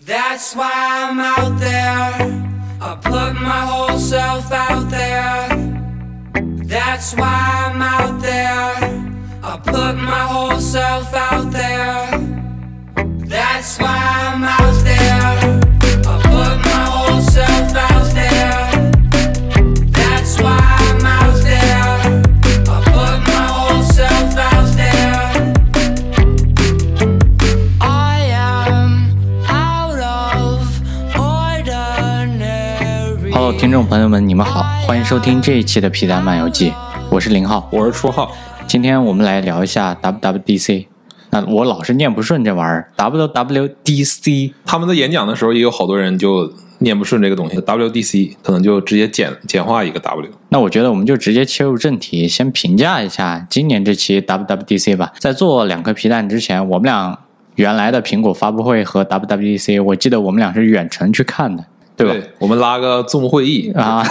That's why I'm out there. I put my whole self out there. That's why I'm out there. I put my whole self out there. That's why I'm out 众朋友们，你们好，欢迎收听这一期的皮蛋漫游记，我是林浩。我是初浩，今天我们来聊一下 WWDC。那我老是念不顺这玩意儿，WWDC。他们在演讲的时候也有好多人就念不顺这个东西，WDC 可能就直接简简化一个 W。那我觉得我们就直接切入正题，先评价一下今年这期 WWDC 吧。在做两颗皮蛋之前，我们俩原来的苹果发布会和 WWDC，我记得我们俩是远程去看的，对吧？我们拉个 Zoom 会议，啊，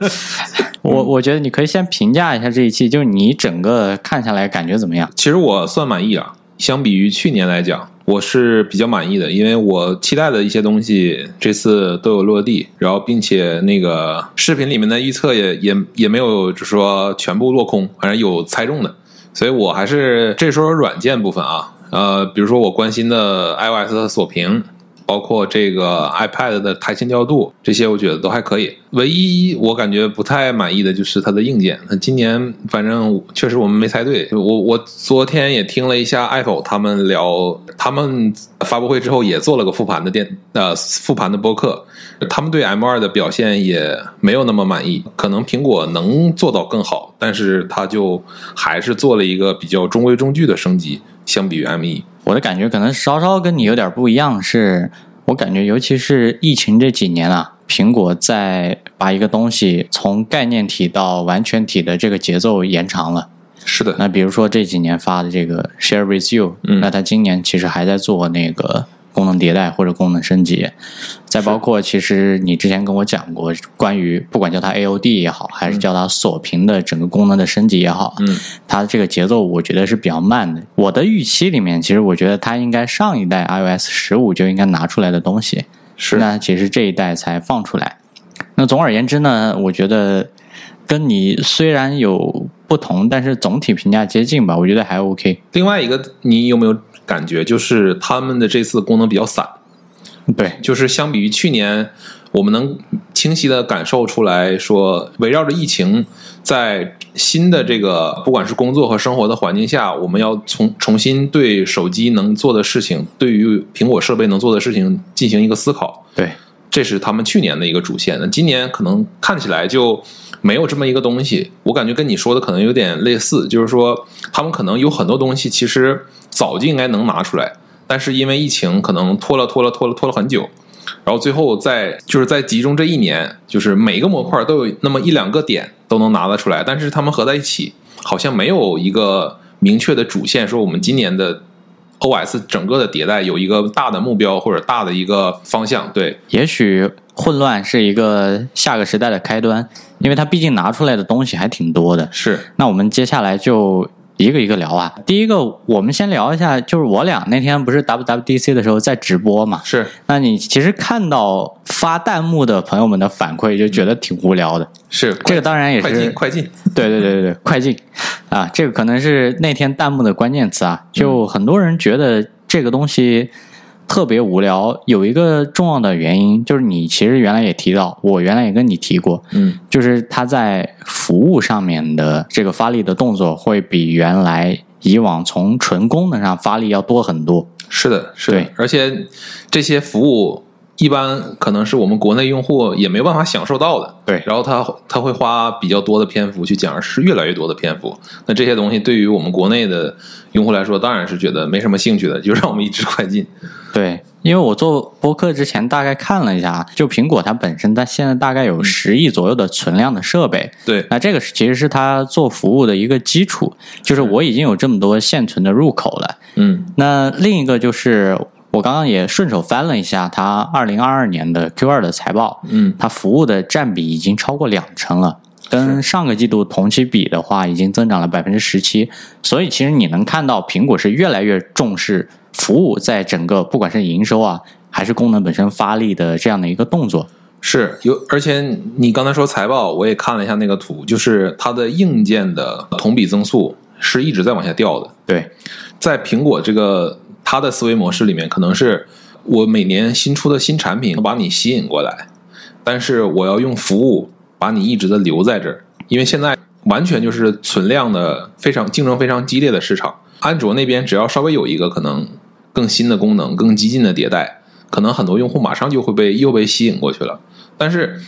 我我觉得你可以先评价一下这一期，就是你整个看下来感觉怎么样？其实我算满意啊。相比于去年来讲，我是比较满意的，因为我期待的一些东西这次都有落地，然后并且那个视频里面的预测也也也没有就是说全部落空，反正有猜中的，所以我还是这时候软件部分啊，呃，比如说我关心的 iOS 的锁屏。包括这个 iPad 的台前调度，这些我觉得都还可以。唯一我感觉不太满意的就是它的硬件。那今年反正确实我们没猜对。我我昨天也听了一下 Apple 他们聊，他们发布会之后也做了个复盘的电呃复盘的播客，他们对 M2 的表现也没有那么满意。可能苹果能做到更好，但是它就还是做了一个比较中规中矩的升级，相比于 M1。我的感觉可能稍稍跟你有点不一样，是我感觉尤其是疫情这几年啊，苹果在把一个东西从概念体到完全体的这个节奏延长了。是的，那比如说这几年发的这个 Share with You，、嗯那它今年其实还在做那个功能迭代或者功能升级，再包括其实你之前跟我讲过关于不管叫它 AOD 也好，还是叫它锁屏的整个功能的升级也好，嗯，它的这个节奏我觉得是比较慢的。我的预期里面，其实我觉得它应该上一代 iOS 十五就应该拿出来的东西，是那其实这一代才放出来。那总而言之呢，我觉得跟你虽然有不同，但是总体评价接近吧，我觉得还 OK。另外一个，你有没有感觉，就是他们的这次功能比较散？对，就是相比于去年，我们能清晰的感受出来说，围绕着疫情，在新的这个不管是工作和生活的环境下，我们要重重新对手机能做的事情，对于苹果设备能做的事情进行一个思考。对，这是他们去年的一个主线。那今年可能看起来就没有这么一个东西。我感觉跟你说的可能有点类似，就是说他们可能有很多东西其实早就应该能拿出来，但是因为疫情可能拖了拖了拖了拖了很久。然后最后在就是在集中这一年，就是每个模块都有那么一两个点都能拿得出来，但是他们合在一起，好像没有一个明确的主线，说我们今年的 OS 整个的迭代有一个大的目标或者大的一个方向。对，也许混乱是一个下个时代的开端，因为它毕竟拿出来的东西还挺多的。是那我们接下来就一个一个聊啊。第一个，我们先聊一下，就是我俩那天不是 WWDC 的时候在直播嘛？是那你其实看到发弹幕的朋友们的反馈，就觉得挺无聊的。是，这个当然也是快进快进，对对对对对，快进啊，这个可能是那天弹幕的关键词啊。就很多人觉得这个东西特别无聊，有一个重要的原因就是你其实原来也提到，我原来也跟你提过，嗯，就是它在服务上面的这个发力的动作会比原来以往从纯功能上发力要多很多。是的，是的，而且这些服务一般可能是我们国内用户也没有办法享受到的，对然后他他会花比较多的篇幅去讲，是越来越多的篇幅。那这些东西对于我们国内的用户来说，当然是觉得没什么兴趣的，就让我们一直快进。对，因为我做播客之前大概看了一下，就苹果它本身它现在大概有十亿左右的存量的设备，对，那这个是其实是它做服务的一个基础，就是我已经有这么多现存的入口了。嗯那另一个就是我刚刚也顺手翻了一下它二零二二年的 Q 二的财报，嗯，它服务的占比已经超过两成了。跟上个季度同期比的话，已经增长了百分之十七。所以其实你能看到，苹果是越来越重视服务，在整个不管是营收啊，还还是功能本身发力的这样的一个动作。是有，而且你刚才说财报，我也看了一下那个图，就是它的硬件的同比增速是一直在往下掉的。对，在苹果这个它的思维模式里面，可能是我每年新出的新产品把你吸引过来，但是我要用服务把你一直的留在这儿，因为现在完全就是存量的非常竞争非常激烈的市场。安卓那边只要稍微有一个可能更新的功能、更激进的迭代，可能很多用户马上就会被又被吸引过去了。但是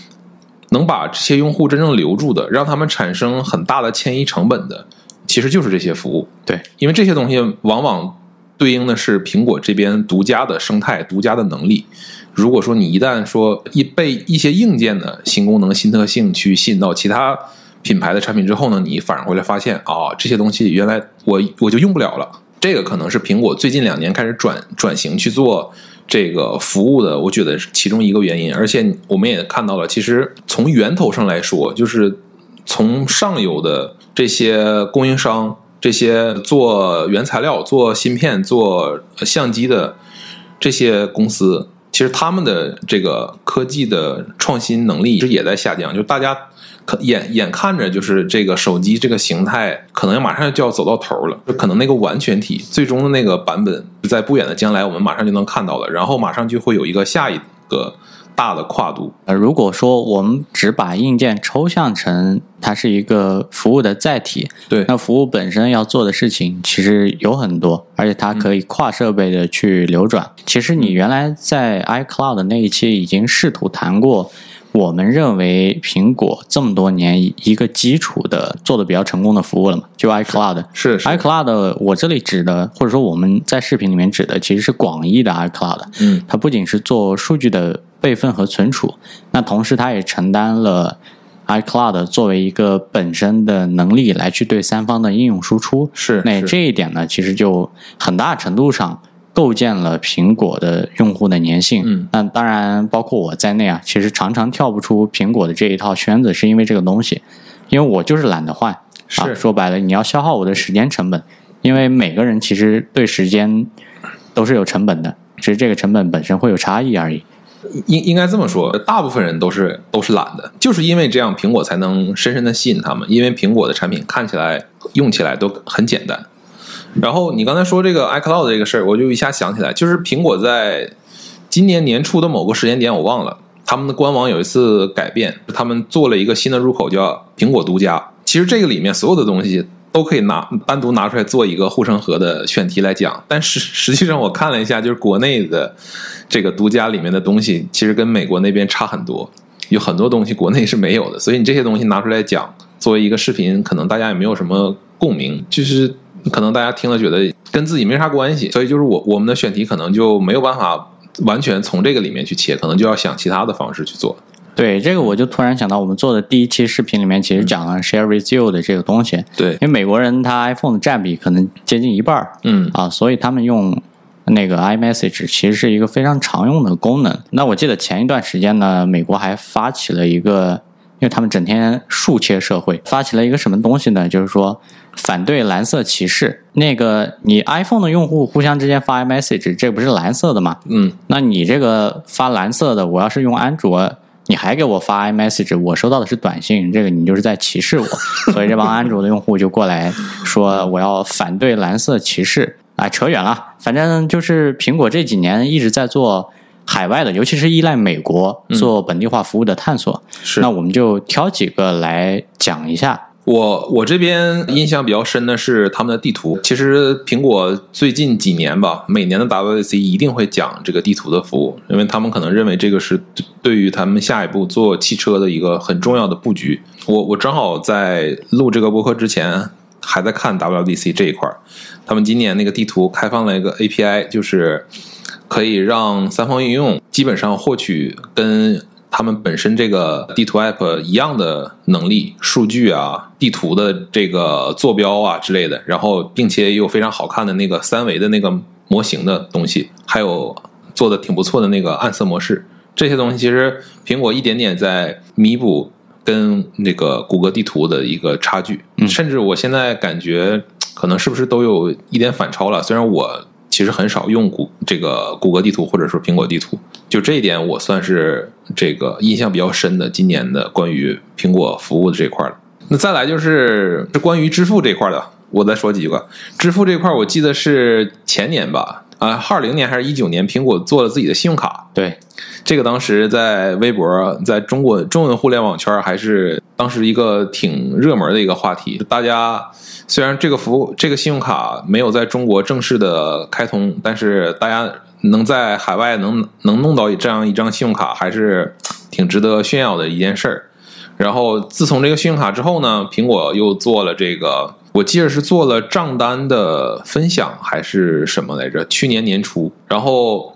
能把这些用户真正留住的，让他们产生很大的迁移成本的，其实就是这些服务。对，因为这些东西往往对应的是苹果这边独家的生态、独家的能力。如果说你一旦说一被一些硬件的新功能、新特性去吸引到其他品牌的产品之后呢，你反而回来发现啊，这些东西原来我我就用不了了。这个可能是苹果最近两年开始转转型去做。这个服务的，我觉得是其中一个原因，而且我们也看到了，其实从源头上来说，就是从上游的这些供应商、这些做原材料、做芯片、做相机的这些公司，其实他们的这个科技的创新能力其实也在下降，就大家。可眼眼看着就是这个手机这个形态，可能马上就要走到头了。就可能那个完全体最终的那个版本，在不远的将来，我们马上就能看到了。然后马上就会有一个下一个大的跨度。呃，如果说我们只把硬件抽象成它是一个服务的载体，对，那服务本身要做的事情其实有很多，而且它可以跨设备的去流转。其实你原来在 iCloud 那一期已经试图谈过。我们认为苹果这么多年一个基础的做的比较成功的服务了嘛，就 iCloud 是 iCloud。我这里指的或者说我们在视频里面指的其实是广义的 iCloud。嗯，它不仅是做数据的备份和存储，那同时它也承担了 iCloud 作为一个本身的能力来去对三方的应用输出。是，那这一点呢，其实就很大程度上。构建了苹果的用户的粘性，嗯，那当然包括我在内啊，其实常常跳不出苹果的这一套圈子，是因为这个东西，因为我就是懒得换，是。说白了，你要消耗我的时间成本，因为每个人其实对时间都是有成本的，只是这个成本本身会有差异而已。应应该这么说，大部分人都是都是懒的，就是因为这样，苹果才能深深的吸引他们，因为苹果的产品看起来、用起来都很简单。然后你刚才说这个 iCloud 这个事儿，我就一下想起来，就是苹果在今年年初的某个时间点，我忘了，他们的官网有一次改变，他们做了一个新的入口，叫苹果独家。其实这个里面所有的东西都可以拿单独拿出来做一个护城河的选题来讲，但是实际上我看了一下，就是国内的这个独家里面的东西，其实跟美国那边差很多，有很多东西国内是没有的，所以你这些东西拿出来讲，作为一个视频，可能大家也没有什么共鸣，就是。可能大家听了觉得跟自己没啥关系，所以就是我我们的选题可能就没有办法完全从这个里面去切，可能就要想其他的方式去做。对这个，我就突然想到，我们做的第一期视频里面其实讲了 Share with you 的这个东西。对，因为美国人他 iPhone 的占比可能接近一半儿，嗯啊，所以他们用那个 iMessage 其实是一个非常常用的功能。那我记得前一段时间呢，美国还发起了一个，因为他们整天竖切社会，发起了一个什么东西呢？就是说。反对蓝色歧视。那个，你 iPhone 的用户互相之间发 iMessage，这不是蓝色的吗？嗯，那你这个发蓝色的，我要是用安卓，你还给我发 iMessage，我收到的是短信，这个你就是在歧视我。所以这帮安卓的用户就过来说，我要反对蓝色歧视。啊，扯远了，反正就是苹果这几年一直在做海外的，尤其是依赖美国做本地化服务的探索。是，那我们就挑几个来讲一下。我我这边印象比较深的是他们的地图。其实苹果最近几年吧，每年的 WWDC 一定会讲这个地图的服务，因为他们可能认为这个是对于他们下一步做汽车的一个很重要的布局。我我正好在录这个播客之前还在看 WWDC 这一块儿，他们今年那个地图开放了一个 API，就是可以让三方应用基本上获取跟。他们本身这个地图 App 一样的能力、数据啊、地图的这个坐标啊之类的，然后并且也有非常好看的那个三维的那个模型的东西，还有做的挺不错的那个暗色模式，这些东西其实苹果一点点在弥补跟那个谷歌地图的一个差距，甚至我现在感觉可能是不是都有一点反超了，虽然我。其实很少用谷这个谷歌地图或者说苹果地图，就这一点我算是这个印象比较深的今年的关于苹果服务的这块了。那再来就是是关于支付这块的，我再说几个。支付这块我记得是前年吧，啊，二零年还是一九年，苹果做了自己的信用卡，对，这个当时在微博，在中国中文互联网圈还是当时一个挺热门的一个话题。大家虽然这个服务这个信用卡没有在中国正式的开通，但是大家能在海外能能弄到这样一张信用卡，还是挺值得炫耀的一件事儿。然后自从这个信用卡之后呢，苹果又做了这个，我记得是做了账单的分享还是什么来着？去年年初，然后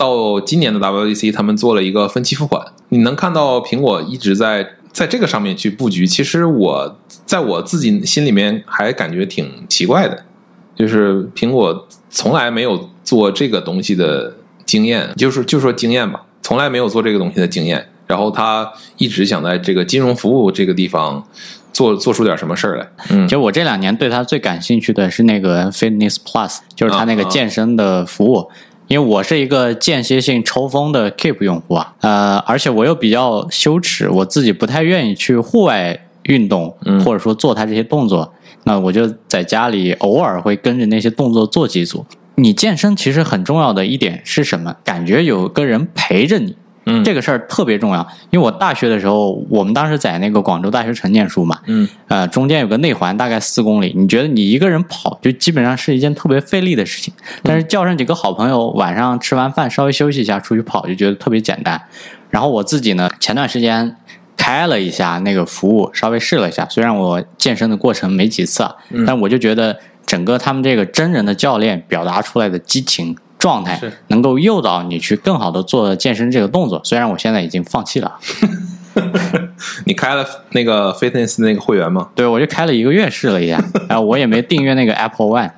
到今年的 WDC，他们做了一个分期付款。你能看到苹果一直在在这个上面去布局。其实我在我自己心里面还感觉挺奇怪的，就是苹果从来没有做这个东西的经验，就是就说经验吧，从来没有做这个东西的经验。然后他一直想在这个金融服务这个地方做做出点什么事儿来。嗯其实我这两年对他最感兴趣的是那个 Fitness Plus，就是他那个健身的服务。因为我是一个间歇性抽风的 Keep 用户啊，呃，而且我又比较羞耻，我自己不太愿意去户外运动，嗯或者说做它这些动作，那我就在家里偶尔会跟着那些动作做几组。你健身其实很重要的一点是什么？感觉有个人陪着你，嗯这个事儿特别重要。因为我大学的时候，我们当时在那个广州大学城念书嘛，嗯呃，中间有个内环，大概四公里。你觉得你一个人跑，就基本上是一件特别费力的事情。但是叫上几个好朋友，晚上吃完饭稍微休息一下，出去跑，就觉得特别简单。然后我自己呢，前段时间开了一下那个服务，稍微试了一下。虽然我健身的过程没几次啊，但我就觉得整个他们这个真人的教练表达出来的激情。状态是能够诱导你去更好的做健身这个动作，虽然我现在已经放弃了，你开了那个 Fitness 那个会员吗？对我就开了一个月试了一下，然 后我也没订阅那个 Apple One，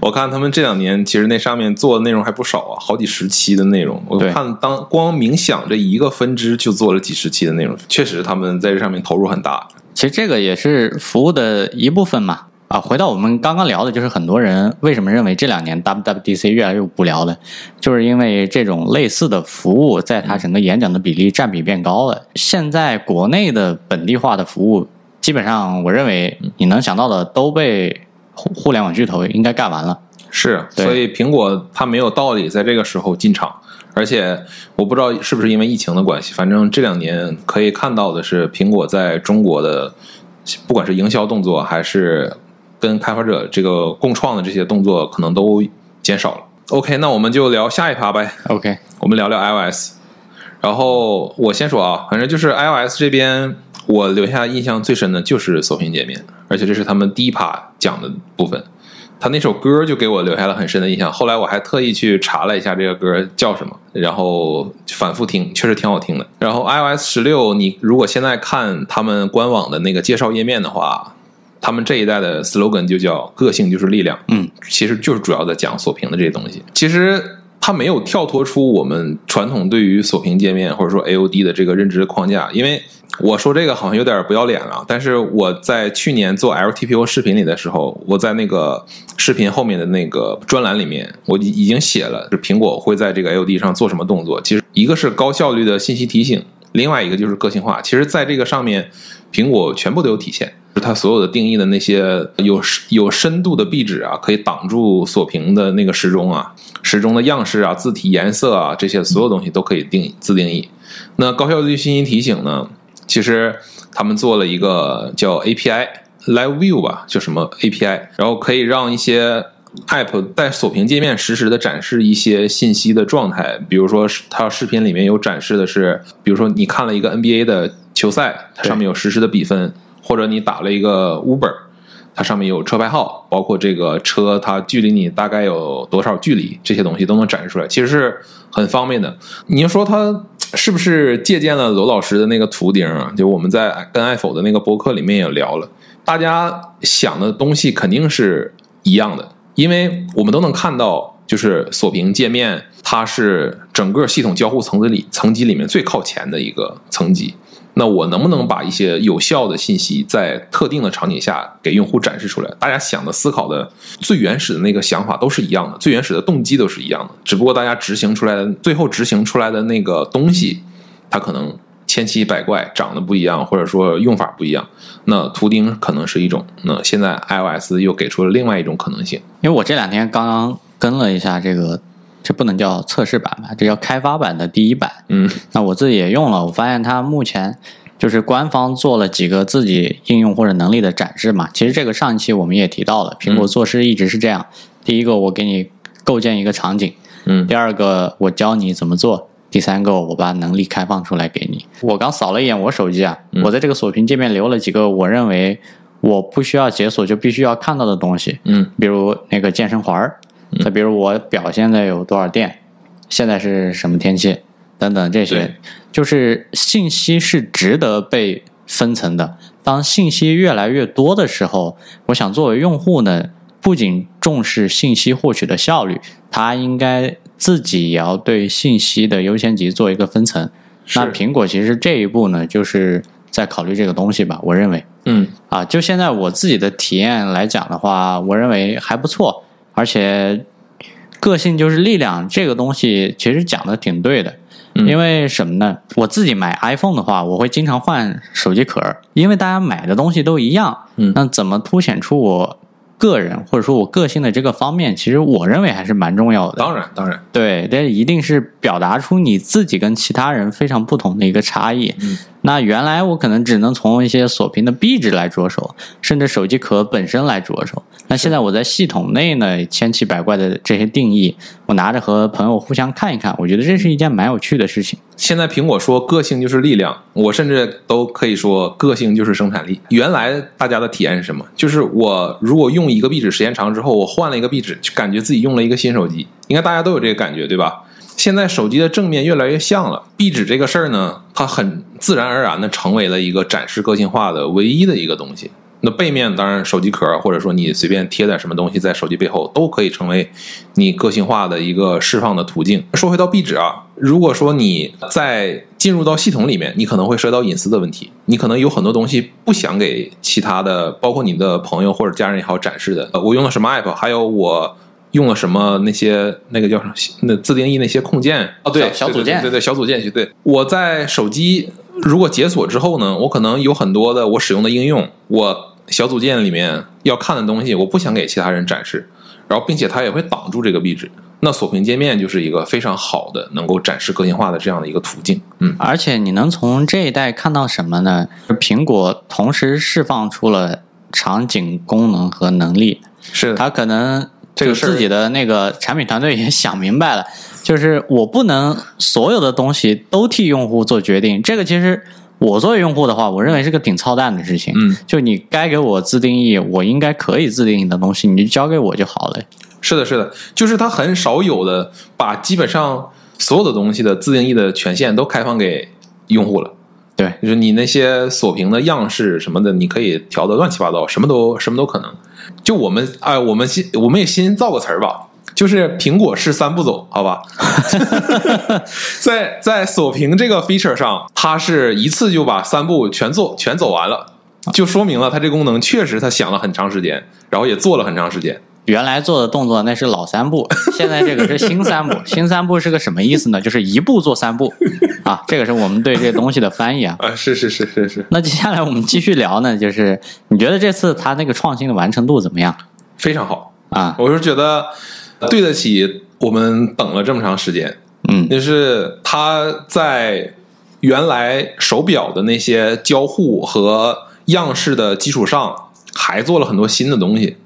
我看他们这两年其实那上面做的内容还不少啊，好几十期的内容。我对看当光冥想这一个分支就做了几十期的内容，确实他们在这上面投入很大。其实这个也是服务的一部分嘛。啊，回到我们刚刚聊的，就是很多人为什么认为这两年 WWDC 越来越无聊了，就是因为这种类似的服务在它整个演讲的比例占比变高了。现在国内的本地化的服务，基本上我认为你能想到的都被互互联网巨头应该干完了。是，所以苹果它没有道理在这个时候进场，而且我不知道是不是因为疫情的关系，反正这两年可以看到的是，苹果在中国的不管是营销动作还是跟开发者这个共创的这些动作，可能都减少了。OK，那我们就聊下一趴呗。OK，我们聊聊 iOS。然后我先说啊，反正就是 iOS 这边，我留下印象最深的就是锁屏界面，而且这是他们第一趴讲的部分。他那首歌就给我留下了很深的印象。后来我还特意去查了一下这个歌叫什么，然后反复听，确实挺好听的。然后 iOS 十六，你如果现在看他们官网的那个介绍页面的话，他们这一代的 slogan 就叫“个性就是力量”。嗯，其实就是主要在讲锁屏的这些东西。其实它没有跳脱出我们传统对于锁屏界面或者说 AOD 的这个认知框架，因为我说这个好像有点不要脸了，但是我在去年做 LTPO 视频里的时候，我在那个视频后面的那个专栏里面，我已已经写了，是苹果会在这个 AOD 上做什么动作。其实一个是高效率的信息提醒，另外一个就是个性化。其实在这个上面，苹果全部都有体现。它所有的定义的那些有有深度的壁纸啊，可以挡住锁屏的那个时钟啊，时钟的样式啊、字体颜色啊，这些所有东西都可以定自定义。那高效率信息提醒呢？其实他们做了一个叫 API Live View 吧，就什么 API，然后可以让一些 App 在锁屏界面实时的展示一些信息的状态，比如说它视频里面有展示的是，比如说你看了一个 NBA 的球赛，它上面有实时的比分，或者你打了一个 Uber。它上面有车牌号，包括这个车它距离你大概有多少距离，这些东西都能展示出来，其实是很方便的。你要说它是不是借鉴了娄老师的那个图钉啊？就我们在跟爱否的那个博客里面也聊了，大家想的东西肯定是一样的，因为我们都能看到，就是锁屏界面它是整个系统交互层次里层级里面最靠前的一个层级。那我能不能把一些有效的信息在特定的场景下给用户展示出来？大家想的、思考的最原始的那个想法都是一样的，最原始的动机都是一样的，只不过大家执行出来的、最后执行出来的那个东西，它可能千奇百怪，长得不一样，或者说用法不一样。那图钉可能是一种，那现在 iOS 又给出了另外一种可能性。因为我这两天刚刚跟了一下这个，这不能叫测试版吧，这叫开发版的第一版。嗯那我自己也用了，我发现它目前就是官方做了几个自己应用或者能力的展示嘛。其实这个上一期我们也提到了，苹果做事一直是这样：第一个，我给你构建一个场景；嗯第二个，我教你怎么做；第三个，我把能力开放出来给你。我刚扫了一眼我手机啊，我在这个锁屏界面留了几个我认为我不需要解锁就必须要看到的东西，嗯比如那个健身环儿，再比如我表现在有多少电，现在是什么天气等等这些，就是信息是值得被分层的。当信息越来越多的时候，我想作为用户呢，不仅重视信息获取的效率，他应该自己也要对信息的优先级做一个分层。那苹果其实这一步呢，就是在考虑这个东西吧，我认为。嗯啊，就现在我自己的体验来讲的话，我认为还不错，而且个性就是力量这个东西，其实讲的挺对的。嗯因为什么呢？我自己买 iPhone 的话，我会经常换手机壳，因为大家买的东西都一样。嗯那怎么凸显出我个人或者说我个性的这个方面，其实我认为还是蛮重要的。当然当然，对，这一定是表达出你自己跟其他人非常不同的一个差异。嗯那原来我可能只能从一些锁屏的壁纸来着手，甚至手机壳本身来着手。那现在我在系统内呢，千奇百怪的这些定义，我拿着和朋友互相看一看，我觉得这是一件蛮有趣的事情。现在苹果说个性就是力量，我甚至都可以说个性就是生产力。原来大家的体验是什么？就是我如果用一个壁纸时间长之后，我换了一个壁纸，就感觉自己用了一个新手机。应该大家都有这个感觉，对吧？现在手机的正面越来越像了，壁纸这个事儿呢，它很自然而然的成为了一个展示个性化的唯一的一个东西。那背面当然手机壳，或者说你随便贴点什么东西在手机背后，都可以成为你个性化的一个释放的途径。说回到壁纸啊，如果说你在进入到系统里面，你可能会涉及到隐私的问题，你可能有很多东西不想给其他的，包括你的朋友或者家人也好展示的。呃我用了什么 app，还有我。用了什么那些那个叫什么那自定义那些控件哦，对，小小组件对对对小组件去。对，我在手机如果解锁之后呢，我可能有很多的我使用的应用，我小组件里面要看的东西，我不想给其他人展示，然后并且它也会挡住这个壁纸。那锁屏界面就是一个非常好的能够展示个性化的这样的一个途径。嗯，而且你能从这一代看到什么呢？苹果同时释放出了场景功能和能力，是它，可能这个自己的那个产品团队也想明白了，就是我不能所有的东西都替用户做决定。这个其实我作为用户的话，我认为是个挺操蛋的事情。嗯，就你该给我自定义，我应该可以自定义的东西，你就交给我就好了。是的，是的，就是他很少有的把基本上所有的东西的自定义的权限都开放给用户了。对，就是你那些锁屏的样式什么的，你可以调的乱七八糟，什么都什么都可能。就我们哎、我们先我们也先造个词儿吧，就是苹果式三步走，好吧？在在锁屏这个 feature 上，它是一次就把三步全做全走完了，就说明了它这功能确实它想了很长时间，然后也做了很长时间。原来做的动作那是老三步，现在这个是新三步。新三步是个什么意思呢？就是一步做三步啊，这个是我们对这东西的翻译啊。啊，是是是是是，那接下来我们继续聊呢，就是你觉得这次他那个创新的完成度怎么样非常好。啊？我是觉得对得起我们等了这么长时间，嗯就是他在原来手表的那些交互和样式的基础上，还做了很多新的东西，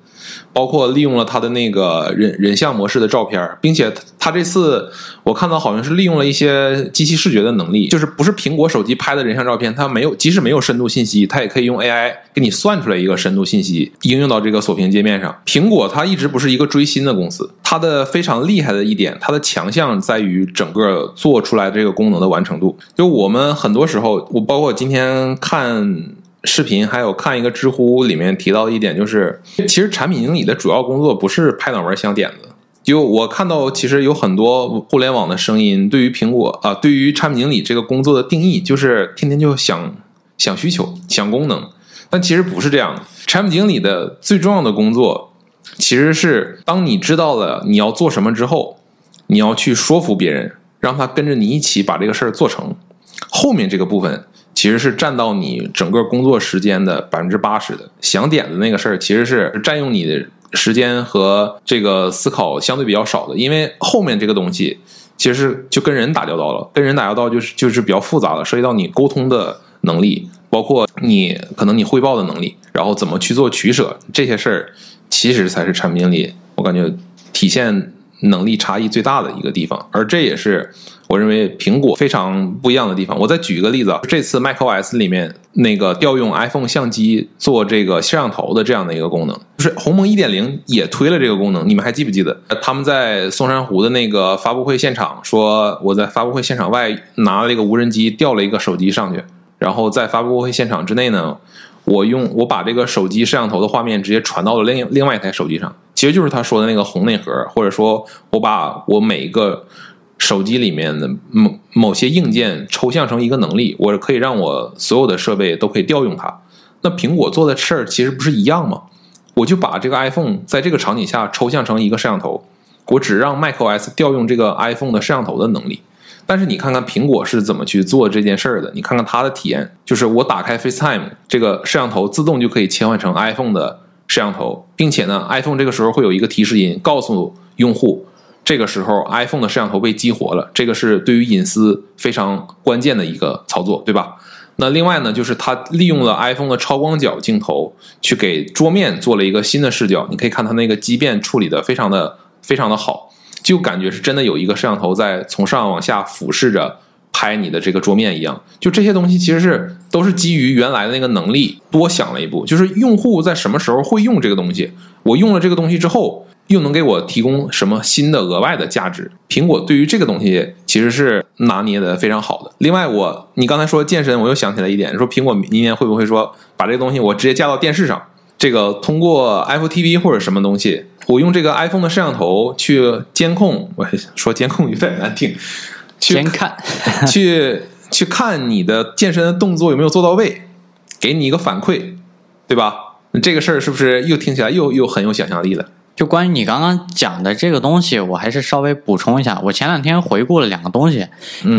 包括利用了它的那个人人像模式的照片，并且它这次我看到好像是利用了一些机器视觉的能力，就是不是苹果手机拍的人像照片，它没有，即使没有深度信息，它也可以用 AI 给你算出来一个深度信息，应用到这个锁屏界面上。苹果它一直不是一个追新的公司，它的非常厉害的一点，它的强项在于整个做出来这个功能的完成度。就我们很多时候，我包括今天看。视频还有看一个知乎里面提到一点，就是其实产品经理的主要工作不是拍脑门想点子。就我看到，其实有很多互联网的声音，对于苹果啊、对于产品经理这个工作的定义，就是天天就想想需求、想功能，但其实不是这样的。产品经理的最重要的工作，其实是当你知道了你要做什么之后，你要去说服别人，让他跟着你一起把这个事儿做成。后面这个部分其实是占到你整个工作时间的百分之八十的。想点子那个事儿，其实是占用你的时间和这个思考相对比较少的，因为后面这个东西其实就跟人打交道了，跟人打交道就是就是比较复杂的，涉及到你沟通的能力，包括你可能你汇报的能力，然后怎么去做取舍这些事儿，其实才是产品经理我感觉体现能力差异最大的一个地方，而这也是我认为苹果非常不一样的地方。我再举一个例子啊，这次 macOS 里面那个调用 iPhone 相机做这个摄像头的这样的一个功能，就是鸿蒙1.0也推了这个功能，你们还记不记得？他们在松山湖的那个发布会现场说，我在发布会现场外拿了一个无人机调了一个手机上去，然后在发布会现场之内呢。我用我把这个手机摄像头的画面直接传到了另另外一台手机上，其实就是他说的那个红内核，或者说我把我每一个手机里面的某某些硬件抽象成一个能力，我可以让我所有的设备都可以调用它。那苹果做的事儿其实不是一样吗？我就把这个 iPhone 在这个场景下抽象成一个摄像头，我只让 macOS 调用这个 iPhone 的摄像头的能力。但是你看看苹果是怎么去做这件事儿的？你看看它的体验，就是我打开 FaceTime 这个摄像头，自动就可以切换成 iPhone 的摄像头，并且呢，iPhone 这个时候会有一个提示音，告诉用户这个时候 iPhone 的摄像头被激活了，这个是对于隐私非常关键的一个操作，对吧？那另外呢，就是它利用了 iPhone 的超广角镜头，去给桌面做了一个新的视角，你可以看它那个畸变处理的非常的非常的好。就感觉是真的有一个摄像头在从上往下俯视着拍你的这个桌面一样，就这些东西其实是都是基于原来的那个能力多想了一步，就是用户在什么时候会用这个东西，我用了这个东西之后又能给我提供什么新的额外的价值？苹果对于这个东西其实是拿捏的非常好的。另外，我你刚才说健身，我又想起来一点，说苹果明年会不会说把这个东西我直接架到电视上？这个通过 Apple TV 或者什么东西，我用这个 iPhone 的摄像头去监控，我说监控有点难听，先看，去去看你的健身的动作有没有做到位，给你一个反馈，对吧？这个事儿是不是又听起来又又很有想象力了？就关于你刚刚讲的这个东西，我还是稍微补充一下。我前两天回顾了两个东西，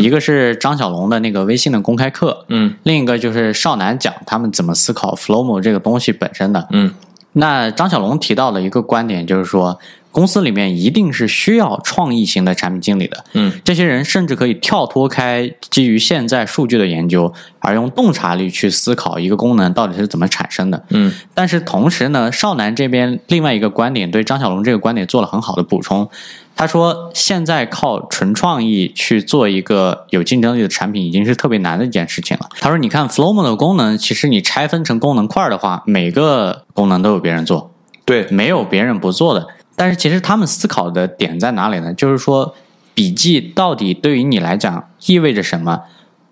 一个是张小龙的那个微信的公开课，嗯，另一个就是少南讲他们怎么思考 Flowmo 这个东西本身的，嗯。那张小龙提到的一个观点就是说。公司里面一定是需要创意型的产品经理的，嗯，这些人甚至可以跳脱开基于现在数据的研究，而用洞察力去思考一个功能到底是怎么产生的，嗯。但是同时呢，少南这边另外一个观点对张小龙这个观点做了很好的补充，他说现在靠纯创意去做一个有竞争力的产品已经是特别难的一件事情了。他说，你看 Flowmo 的功能，其实你拆分成功能块的话，每个功能都有别人做，对，没有别人不做的。但是其实他们思考的点在哪里呢？就是说，笔记到底对于你来讲意味着什么？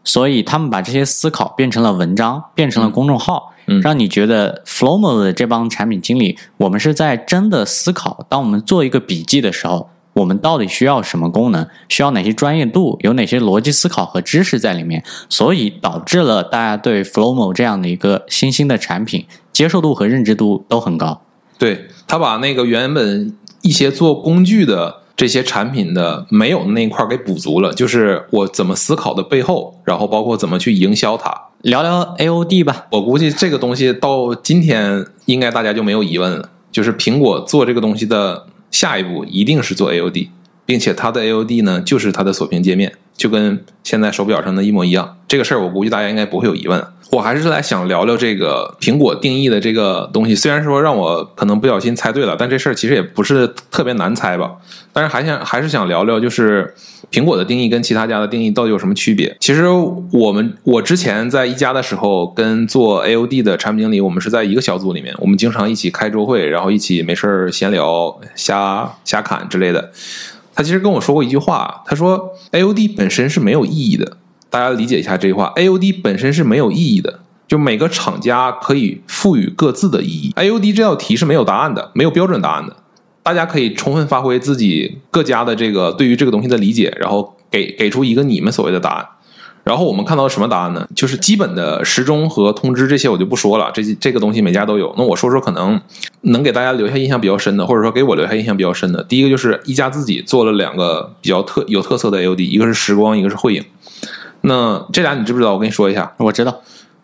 所以他们把这些思考变成了文章，变成了公众号，让你觉得 Flowmo 的这帮产品经理，我们是在真的思考。当我们做一个笔记的时候，我们到底需要什么功能？需要哪些专业度？有哪些逻辑思考和知识在里面？所以导致了大家对 Flowmo 这样的一个新兴的产品接受度和认知度都很高。对他把那个原本一些做工具的这些产品的没有的那一块给补足了，就是我怎么思考的背后，然后包括怎么去营销它。聊聊 AOD 吧，我估计这个东西到今天应该大家就没有疑问了，就是苹果做这个东西的下一步一定是做 AOD，并且它的 AOD 呢就是它的锁屏界面，就跟现在手表上的一模一样。这个事儿我估计大家应该不会有疑问。我还是来想聊聊这个苹果定义的这个东西。虽然说让我可能不小心猜对了，但这事儿其实也不是特别难猜吧。但是还想还是想聊聊，就是苹果的定义跟其他家的定义到底有什么区别？其实我们我之前在一家的时候，跟做 AOD 的产品经理，我们是在一个小组里面，我们经常一起开周会，然后一起没事儿闲聊、瞎瞎侃之类的。他其实跟我说过一句话，他说 AOD 本身是没有意义的。大家理解一下这句话，AOD 本身是没有意义的，就每个厂家可以赋予各自的意义。AOD 这道题是没有答案的，没有标准答案的，大家可以充分发挥自己各家的这个对于这个东西的理解，然后给给出一个你们所谓的答案。然后我们看到什么答案呢？就是基本的时钟和通知这些我就不说了，这这个东西每家都有。那我说说可能能给大家留下印象比较深的，或者说给我留下印象比较深的。第一个就是一加自己做了两个比较特有特色的 AOD，一个是时光，一个是慧影。那这俩你知不知道？我跟你说一下，我知道，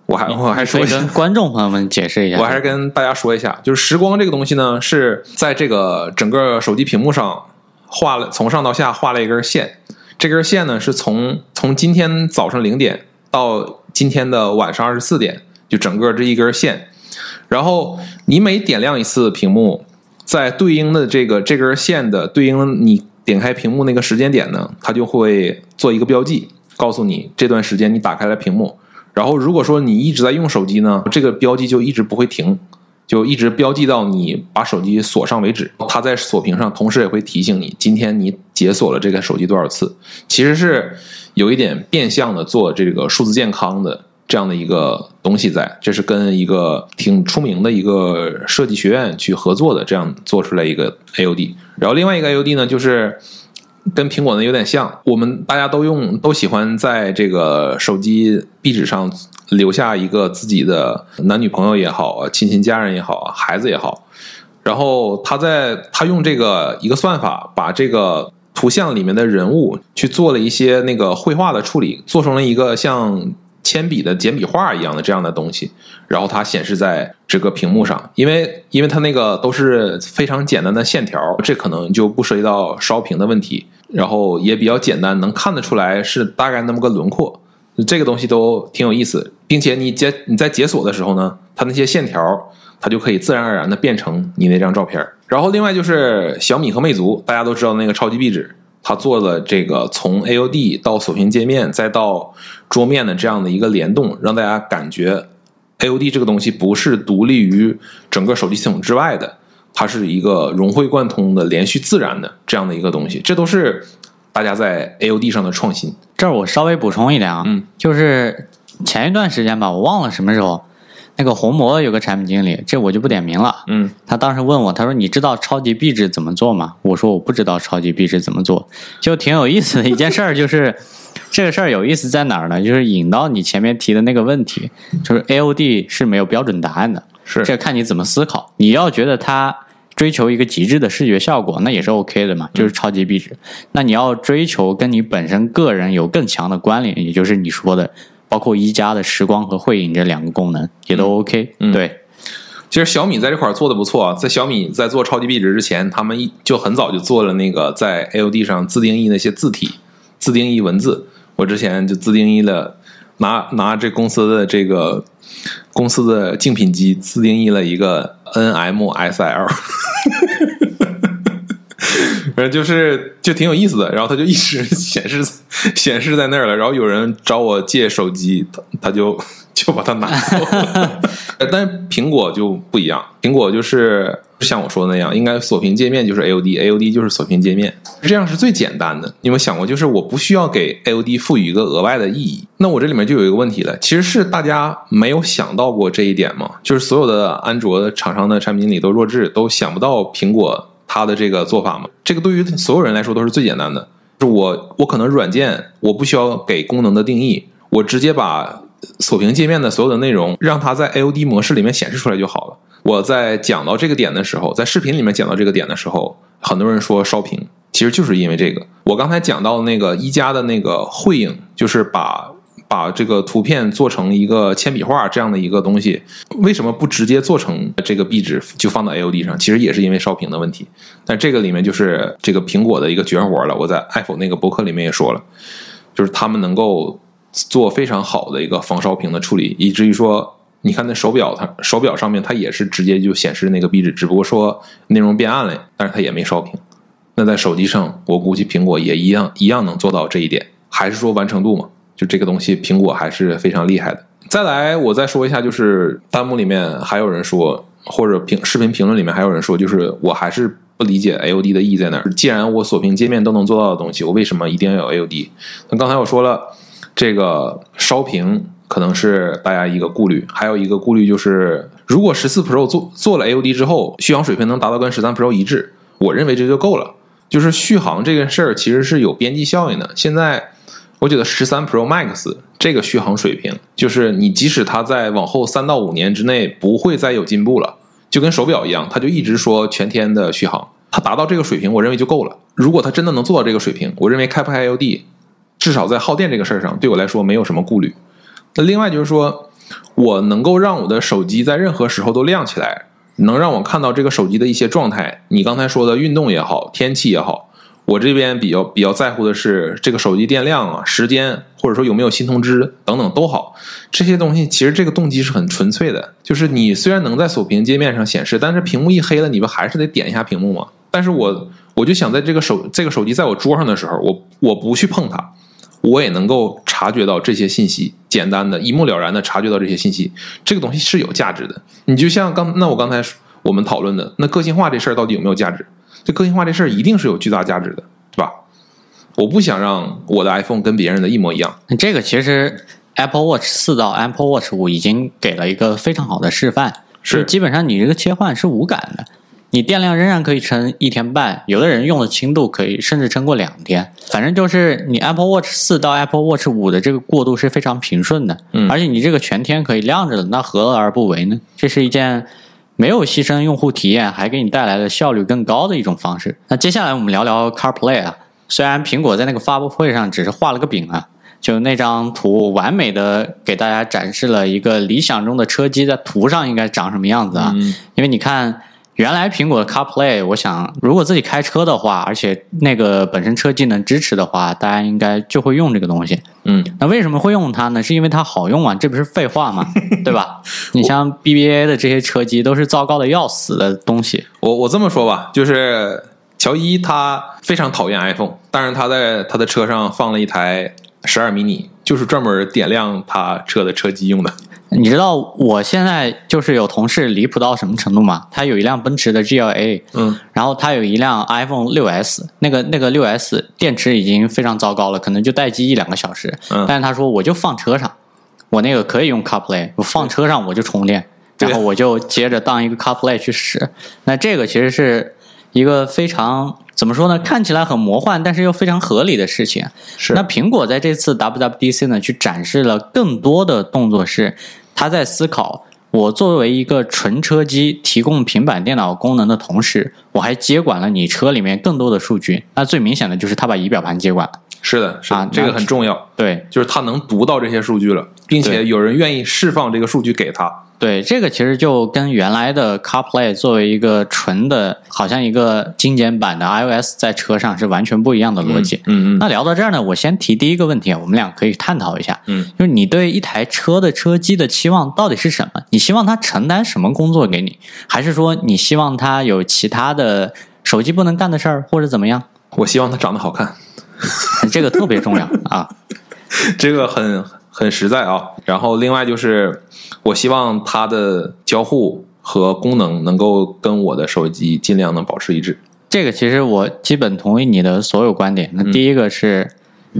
我还我还说一下跟。观众朋友们解释一下。我还是跟大家说一下，就是时光这个东西呢，是在这个整个手机屏幕上画了从上到下画了一根线，这根线呢是从从今天早上零点到今天的晚上二十四点，就整个这一根线。然后你每点亮一次屏幕，在对应的这个这根线的对应你点开屏幕那个时间点呢，它就会做一个标记，告诉你这段时间你打开了屏幕。然后如果说你一直在用手机呢，这个标记就一直不会停，就一直标记到你把手机锁上为止。它在锁屏上同时也会提醒你，今天你解锁了这个手机多少次。其实是有一点变相的做这个数字健康的这样的一个东西在，这是跟一个挺出名的一个设计学院去合作的，这样做出来一个 AOD。然后另外一个 AOD 呢，就是跟苹果呢有点像，我们大家都用都喜欢在这个手机壁纸上留下一个自己的男女朋友也好啊，亲亲家人也好，孩子也好。然后他在他用这个一个算法，把这个图像里面的人物去做了一些那个绘画的处理，做成了一个像铅笔的简笔画一样的这样的东西，然后它显示在这个屏幕上。因为因为它那个都是非常简单的线条，这可能就不涉及到烧屏的问题，然后也比较简单，能看得出来是大概那么个轮廓。这个东西都挺有意思，并且你解你在解锁的时候呢，它那些线条它就可以自然而然的变成你那张照片。然后另外就是小米和魅族，大家都知道那个超级壁纸，它做了这个从 AOD 到锁屏界面再到桌面的这样的一个联动，让大家感觉 AOD 这个东西不是独立于整个手机系统之外的，它是一个融会贯通的、连续自然的这样的一个东西。这都是大家在 AOD 上的创新。这儿我稍微补充一点啊，嗯，就是前一段时间吧，我忘了什么时候，那个红魔有个产品经理，这我就不点名了。嗯他当时问我，他说：“你知道超级壁纸怎么做吗？”我说：“我不知道超级壁纸怎么做。”就挺有意思的一件事儿，就是 这个事儿有意思在哪儿呢？就是引到你前面提的那个问题，就是 AOD 是没有标准答案的，是这看你怎么思考。你要觉得它追求一个极致的视觉效果，那也是 OK 的嘛，就是超级壁纸。那你要追求跟你本身个人有更强的关联，也就是你说的，包括一加的时光和慧影这两个功能也都 OK、嗯对，其实小米在这块儿做的不错啊，在小米在做超级壁纸之前，他们一就很早就做了那个在 AOD 上自定义那些字体、自定义文字。我之前就自定义了，拿拿这公司的这个公司的竞品机自定义了一个 NMSL。反正就是就挺有意思的，然后他就一直显示显示在那儿了。然后有人找我借手机，他他就就把它拿走。但是苹果就不一样，苹果就是像我说的那样，应该锁屏界面就是 AOD，AOD 就是锁屏界面，这样是最简单的。你有没有想过，就是我不需要给 AOD 赋予一个额外的意义？那我这里面就有一个问题了，其实是大家没有想到过这一点吗？就是所有的安卓厂商的产品经理都弱智，都想不到苹果它的这个做法吗？这个对于所有人来说都是最简单的。就是我我可能软件我不需要给功能的定义，我直接把锁屏界面的所有的内容让它在 AOD 模式里面显示出来就好了。我在讲到这个点的时候，在视频里面讲到这个点的时候，很多人说烧屏，其实就是因为这个。我刚才讲到那个一加的那个绘影，就是把把这个图片做成一个铅笔画这样的一个东西，为什么不直接做成这个壁纸就放到 AOD 上？其实也是因为烧屏的问题。但这个里面就是这个苹果的一个绝活了。我在 iPhone 那个博客里面也说了，就是他们能够做非常好的一个防烧屏的处理，以至于说，你看那手表它手表上面它也是直接就显示那个壁纸，只不过说内容变暗了，但是它也没烧屏。那在手机上，我估计苹果也一样一样能做到这一点，还是说完成度嘛？就这个东西，苹果还是非常厉害的。再来，我再说一下，就是弹幕里面还有人说，或者评视频评论里面还有人说，就是我还是不理解 AOD 的意义在哪儿。既然我锁屏界面都能做到的东西，我为什么一定要有 AOD？那刚才我说了，这个烧屏可能是大家一个顾虑，还有一个顾虑就是，如果十四 Pro 做做了 AOD 之后，续航水平能达到跟十三 Pro 一致，我认为这就够了。就是续航这件事儿其实是有边际效应的。现在我觉得十三 Pro Max 这个续航水平，就是你即使它在往后三到五年之内不会再有进步了，就跟手表一样，它就一直说全天的续航，它达到这个水平，我认为就够了。如果它真的能做到这个水平，我认为开不开 LD，至少在耗电这个事儿上，对我来说没有什么顾虑。那另外就是说，我能够让我的手机在任何时候都亮起来，能让我看到这个手机的一些状态。你刚才说的运动也好，天气也好。我这边比较比较在乎的是这个手机电量啊、时间，或者说有没有新通知等等都好。这些东西其实这个动机是很纯粹的，就是你虽然能在锁屏界面上显示，但是屏幕一黑了，你不还是得点一下屏幕吗？但是我我就想在这个手这个手机在我桌上的时候，我我不去碰它，我也能够察觉到这些信息，简单的一目了然的察觉到这些信息，这个东西是有价值的。你就像刚那我刚才我们讨论的那个性化这事儿到底有没有价值？这个性化这事儿一定是有巨大价值的，对吧？我不想让我的 iPhone 跟别人的一模一样。这个其实 Apple Watch 四到 Apple Watch 五已经给了一个非常好的示范，是基本上你这个切换是无感的，你电量仍然可以撑一天半，有的人用的轻度可以甚至撑过两天。反正就是你 Apple Watch 四到 Apple Watch 五的这个过渡是非常平顺的，嗯而且你这个全天可以亮着的，那何乐而不为呢？这是一件。没有牺牲用户体验，还给你带来了效率更高的一种方式。那接下来我们聊聊 CarPlay 啊，虽然苹果在那个发布会上只是画了个饼啊，就那张图完美的给大家展示了一个理想中的车机在图上应该长什么样子啊。嗯因为你看，原来苹果的 CarPlay，我想如果自己开车的话，而且那个本身车机能支持的话，大家应该就会用这个东西。嗯，那为什么会用它呢？是因为它好用啊，这不是废话吗？对吧？你像 BBA 的这些车机都是糟糕的要死的东西。我我这么说吧，就是乔伊他非常讨厌 iPhone，但是他在他的车上放了一台十二 mini，就是专门点亮他车的车机用的。你知道我现在就是有同事离谱到什么程度吗？他有一辆奔驰的 GLA，嗯然后他有一辆 iPhone 六 S，那个那个六 S 电池已经非常糟糕了，可能就待机一两个小时。嗯但是他说我就放车上，我那个可以用 CarPlay，我放车上我就充电，然后我就接着当一个 CarPlay 去使。那这个其实是一个非常怎么说呢？看起来很魔幻，但是又非常合理的事情。是那苹果在这次 WWDC 呢，去展示了更多的动作是，他在思考，我作为一个纯车机提供平板电脑功能的同时，我还接管了你车里面更多的数据。那最明显的就是他把仪表盘接管了。是的，是的，啊这个很重要，对就是他能读到这些数据了，并且有人愿意释放这个数据给他。对，这个其实就跟原来的 CarPlay 作为一个纯的，好像一个精简版的 iOS 在车上是完全不一样的逻辑。嗯嗯那聊到这儿呢，我先提第一个问题，我们俩可以探讨一下。嗯，就是你对一台车的车机的期望到底是什么？你希望它承担什么工作给你，还是说你希望它有其他的手机不能干的事儿，或者怎么样？我希望它长得好看，这个特别重要啊。这个很很实在啊。然后另外就是，我希望它的交互和功能能够跟我的手机尽量能保持一致。这个其实我基本同意你的所有观点。那第一个是。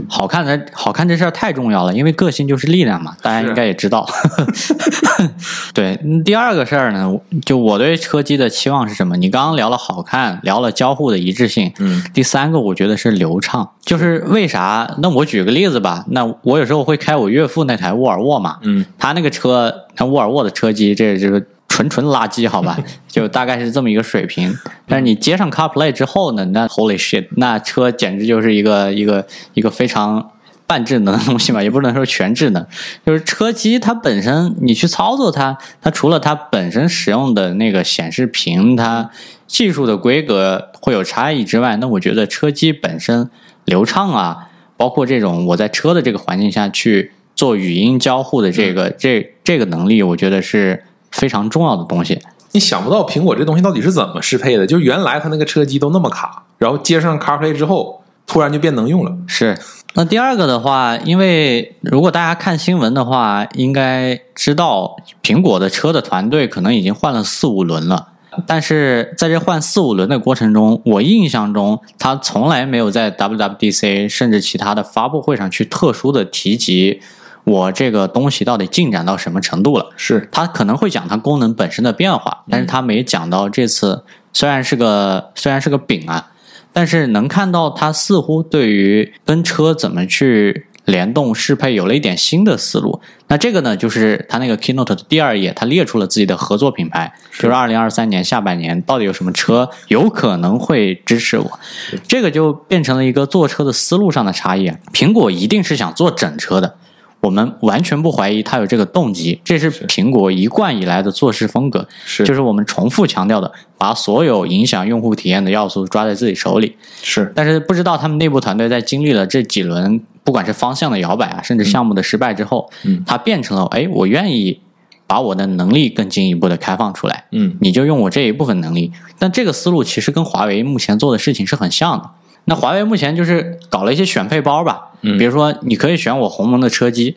好看的好看这事儿太重要了，因为个性就是力量嘛，大家应该也知道。对，嗯第二个事儿呢，就我对车机的期望是什么？你刚刚聊了好看，聊了交互的一致性，嗯第三个我觉得是流畅，就是为啥？那我举个例子吧，那我有时候会开我岳父那台沃尔沃嘛，嗯他那个车，他沃尔沃的车机，这就是纯纯垃圾，好吧？就大概是这么一个水平。但是你接上 CarPlay 之后呢，那 Holy shit，那车简直就是一个一个一个非常半智能的东西嘛，也不能说全智能。就是车机它本身，你去操作它，它除了它本身使用的那个显示屏，它技术的规格会有差异之外，那我觉得车机本身流畅啊，包括这种我在车的这个环境下去做语音交互的这个、这这个能力，我觉得是非常重要的东西。你想不到苹果这东西到底是怎么适配的？就原来它那个车机都那么卡，然后接上 CarPlay 之后，突然就变能用了。是，那第二个的话，因为如果大家看新闻的话，应该知道苹果的车的团队可能已经换了四五轮了。但是在这换四五轮的过程中，我印象中他从来没有在 WWDC 甚至其他的发布会上去特殊的提及我这个东西到底进展到什么程度了。是，他可能会讲它功能本身的变化，但是他没讲到这次虽然是个虽然是个饼啊，但是能看到它似乎对于跟车怎么去联动适配有了一点新的思路。那这个呢，就是它那个 keynote 的第二页，它列出了自己的合作品牌，就是二零二三年下半年到底有什么车有可能会支持我。这个就变成了一个做车的思路上的差异啊。苹果一定是想做整车的。我们完全不怀疑他有这个动机，这是苹果一贯以来的做事风格，是就是我们重复强调的，把所有影响用户体验的要素抓在自己手里。是但是不知道他们内部团队在经历了这几轮不管是方向的摇摆啊，甚至项目的失败之后，嗯它变成了哎，我愿意把我的能力更进一步的开放出来，嗯你就用我这一部分能力。但这个思路其实跟华为目前做的事情是很像的。那华为目前就是搞了一些选配包吧，嗯比如说你可以选我鸿蒙的车机，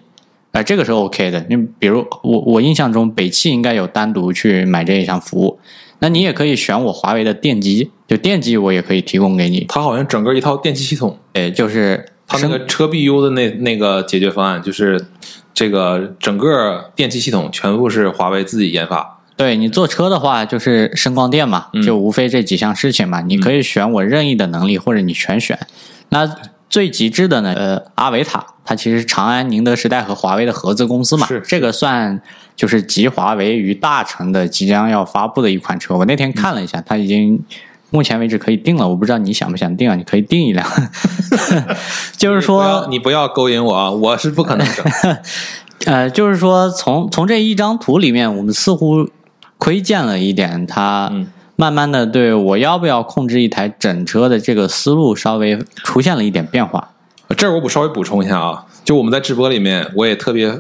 哎、这个是 OK 的。你比如我我印象中北汽应该有单独去买这一项服务，那你也可以选我华为的电机，就电机我也可以提供给你，它好像整个一套电气系统，哎，就是它那个车 BU 的那那个解决方案，就是这个整个电气系统全部是华为自己研发。对你坐车的话，就是声光电嘛，嗯就无非这几项事情嘛。你可以选我任意的能力，或者你全选。那最极致的呢，呃，阿维塔，它其实长安宁德时代和华为的合资公司嘛，是这个算就是集华为于大成的即将要发布的一款车。我那天看了一下，它已经目前为止可以定了，我不知道你想不想定啊？你可以定一辆 就是说，你不要勾引我啊，我是不可能的。呃，就是说从从这一张图里面，我们似乎窥见了一点，他嗯慢慢的对我要不要控制一台整车的这个思路稍微出现了一点变化。这儿我补稍微补充一下啊，就我们在直播里面，我也特别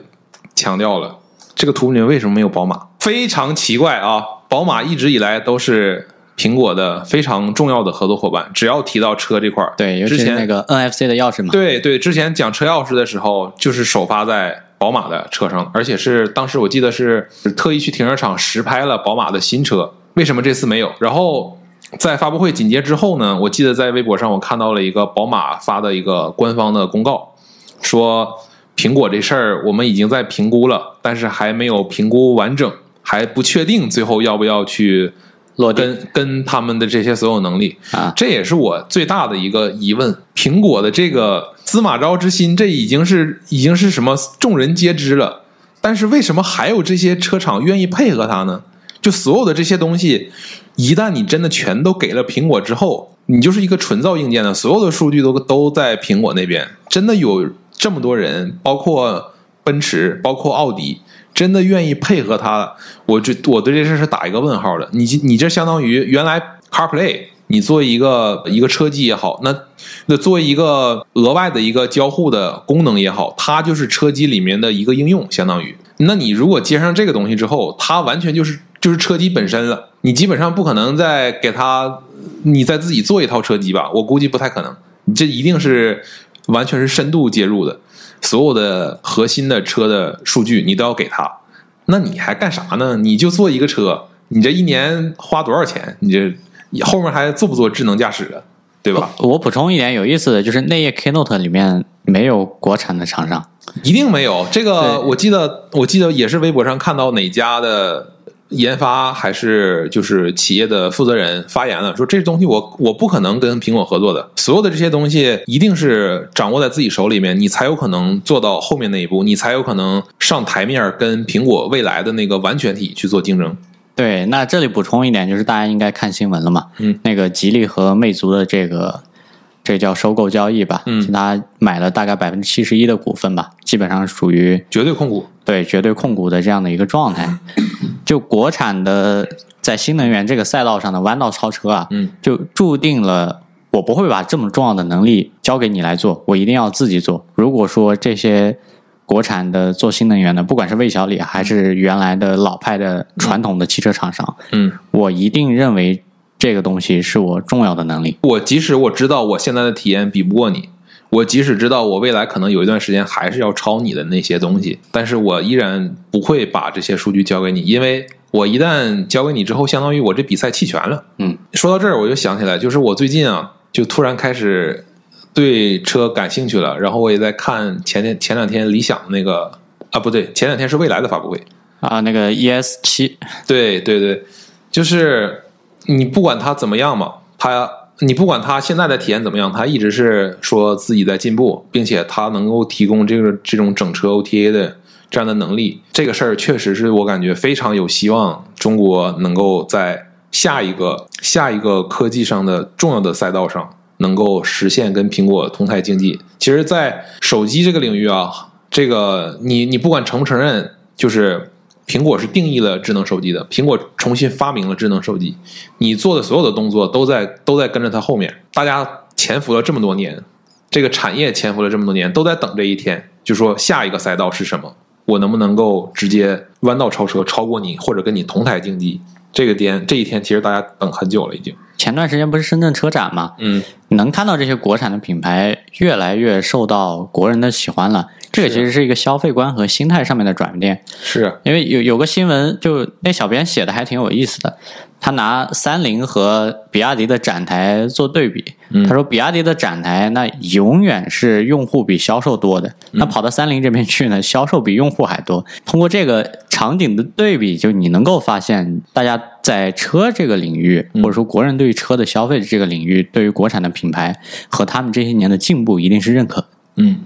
强调了，这个图里面为什么没有宝马？非常奇怪啊！宝马一直以来都是苹果的非常重要的合作伙伴，只要提到车这块儿，对，之前那个 NFC 的钥匙嘛。对对，之前讲车钥匙的时候，就是首发在宝马的车上，而且是当时我记得是特意去停车场实拍了宝马的新车。为什么这次没有？然后在发布会紧接之后呢，我记得在微博上我看到了一个宝马发的一个官方的公告，说苹果这事儿我们已经在评估了，但是还没有评估完整，还不确定最后要不要去落地跟跟他们的这些所有能力。啊，这也是我最大的一个疑问。苹果的这个司马昭之心，这已经是已经是什么众人皆知了，但是为什么还有这些车厂愿意配合它呢？就所有的这些东西，一旦你真的全都给了苹果之后，你就是一个纯造硬件的，所有的数据都都在苹果那边。真的有这么多人，包括奔驰，包括奥迪，真的愿意配合它，我这我对这事是打一个问号的。你你这相当于原来 CarPlay，你作为一个一个车机也好，那那作为一个额外的一个交互的功能也好，它就是车机里面的一个应用，相当于。那你如果接上这个东西之后，它完全就是就是车机本身了，你基本上不可能再给它，你再自己做一套车机吧？我估计不太可能，你这一定是完全是深度接入的，所有的核心的车的数据你都要给它，那你还干啥呢？你就做一个车，你这一年花多少钱？你这后面还做不做智能驾驶啊？对吧？我补充一点有意思的就是那页 Keynote 里面没有国产的厂商，一定没有这个，我记得我记得也是微博上看到哪家的研发还是就是企业的负责人发言了，说这东西我我不可能跟苹果合作的，所有的这些东西一定是掌握在自己手里面，你才有可能做到后面那一步，你才有可能上台面跟苹果未来的那个完全体去做竞争。对，那这里补充一点，就是大家应该看新闻了嘛，嗯，那个吉利和魅族的这个，这叫收购交易吧，嗯他买了大概百分之七十一的股份吧，基本上属于绝对控股，对绝对控股的这样的一个状态。就国产的在新能源这个赛道上的弯道超车啊，嗯，就注定了我不会把这么重要的能力交给你来做，我一定要自己做。如果说这些国产的做新能源的，不管是魏小李还是原来的老派的传统的汽车厂商，嗯，我一定认为这个东西是我重要的能力。我即使我知道我现在的体验比不过你，我即使知道我未来可能有一段时间还是要抄你的那些东西，但是我依然不会把这些数据交给你，因为我一旦交给你之后，相当于我这比赛弃权了。嗯，说到这儿，我就想起来，就是我最近啊，就突然开始对车感兴趣了，然后我也在看前天前两天理想那个啊，不对，前两天是未来的发布会，啊，那个 ES 七，对对对，就是你不管它怎么样嘛，它你不管它现在的体验怎么样，它一直是说自己在进步，并且它能够提供这个这种整车 OTA 的这样的能力，这个事儿确实是我感觉非常有希望，中国能够在下一个下一个科技上的重要的赛道上能够实现跟苹果同台竞技。其实，在手机这个领域啊，这个你你不管承不承认，就是苹果是定义了智能手机的，苹果重新发明了智能手机，你做的所有的动作都在都在跟着它后面，大家潜伏了这么多年，这个产业潜伏了这么多年，都在等这一天，就说下一个赛道是什么，我能不能够直接弯道超车，超过你，或者跟你同台竞技？这个点这一天，其实大家等很久了，已经。前段时间不是深圳车展嘛，嗯，能看到这些国产的品牌越来越受到国人的喜欢了。这个其实是一个消费观和心态上面的转变。是，因为有有个新闻，就那小编写的还挺有意思的，他拿三菱和比亚迪的展台做对比，嗯。他说比亚迪的展台那永远是用户比销售多的，那跑到三菱这边去呢，销售比用户还多。通过这个场景的对比，就你能够发现，大家在车这个领域，或者说国人对于车的消费这个领域，对于国产的品牌和他们这些年的进步，一定是认可。嗯，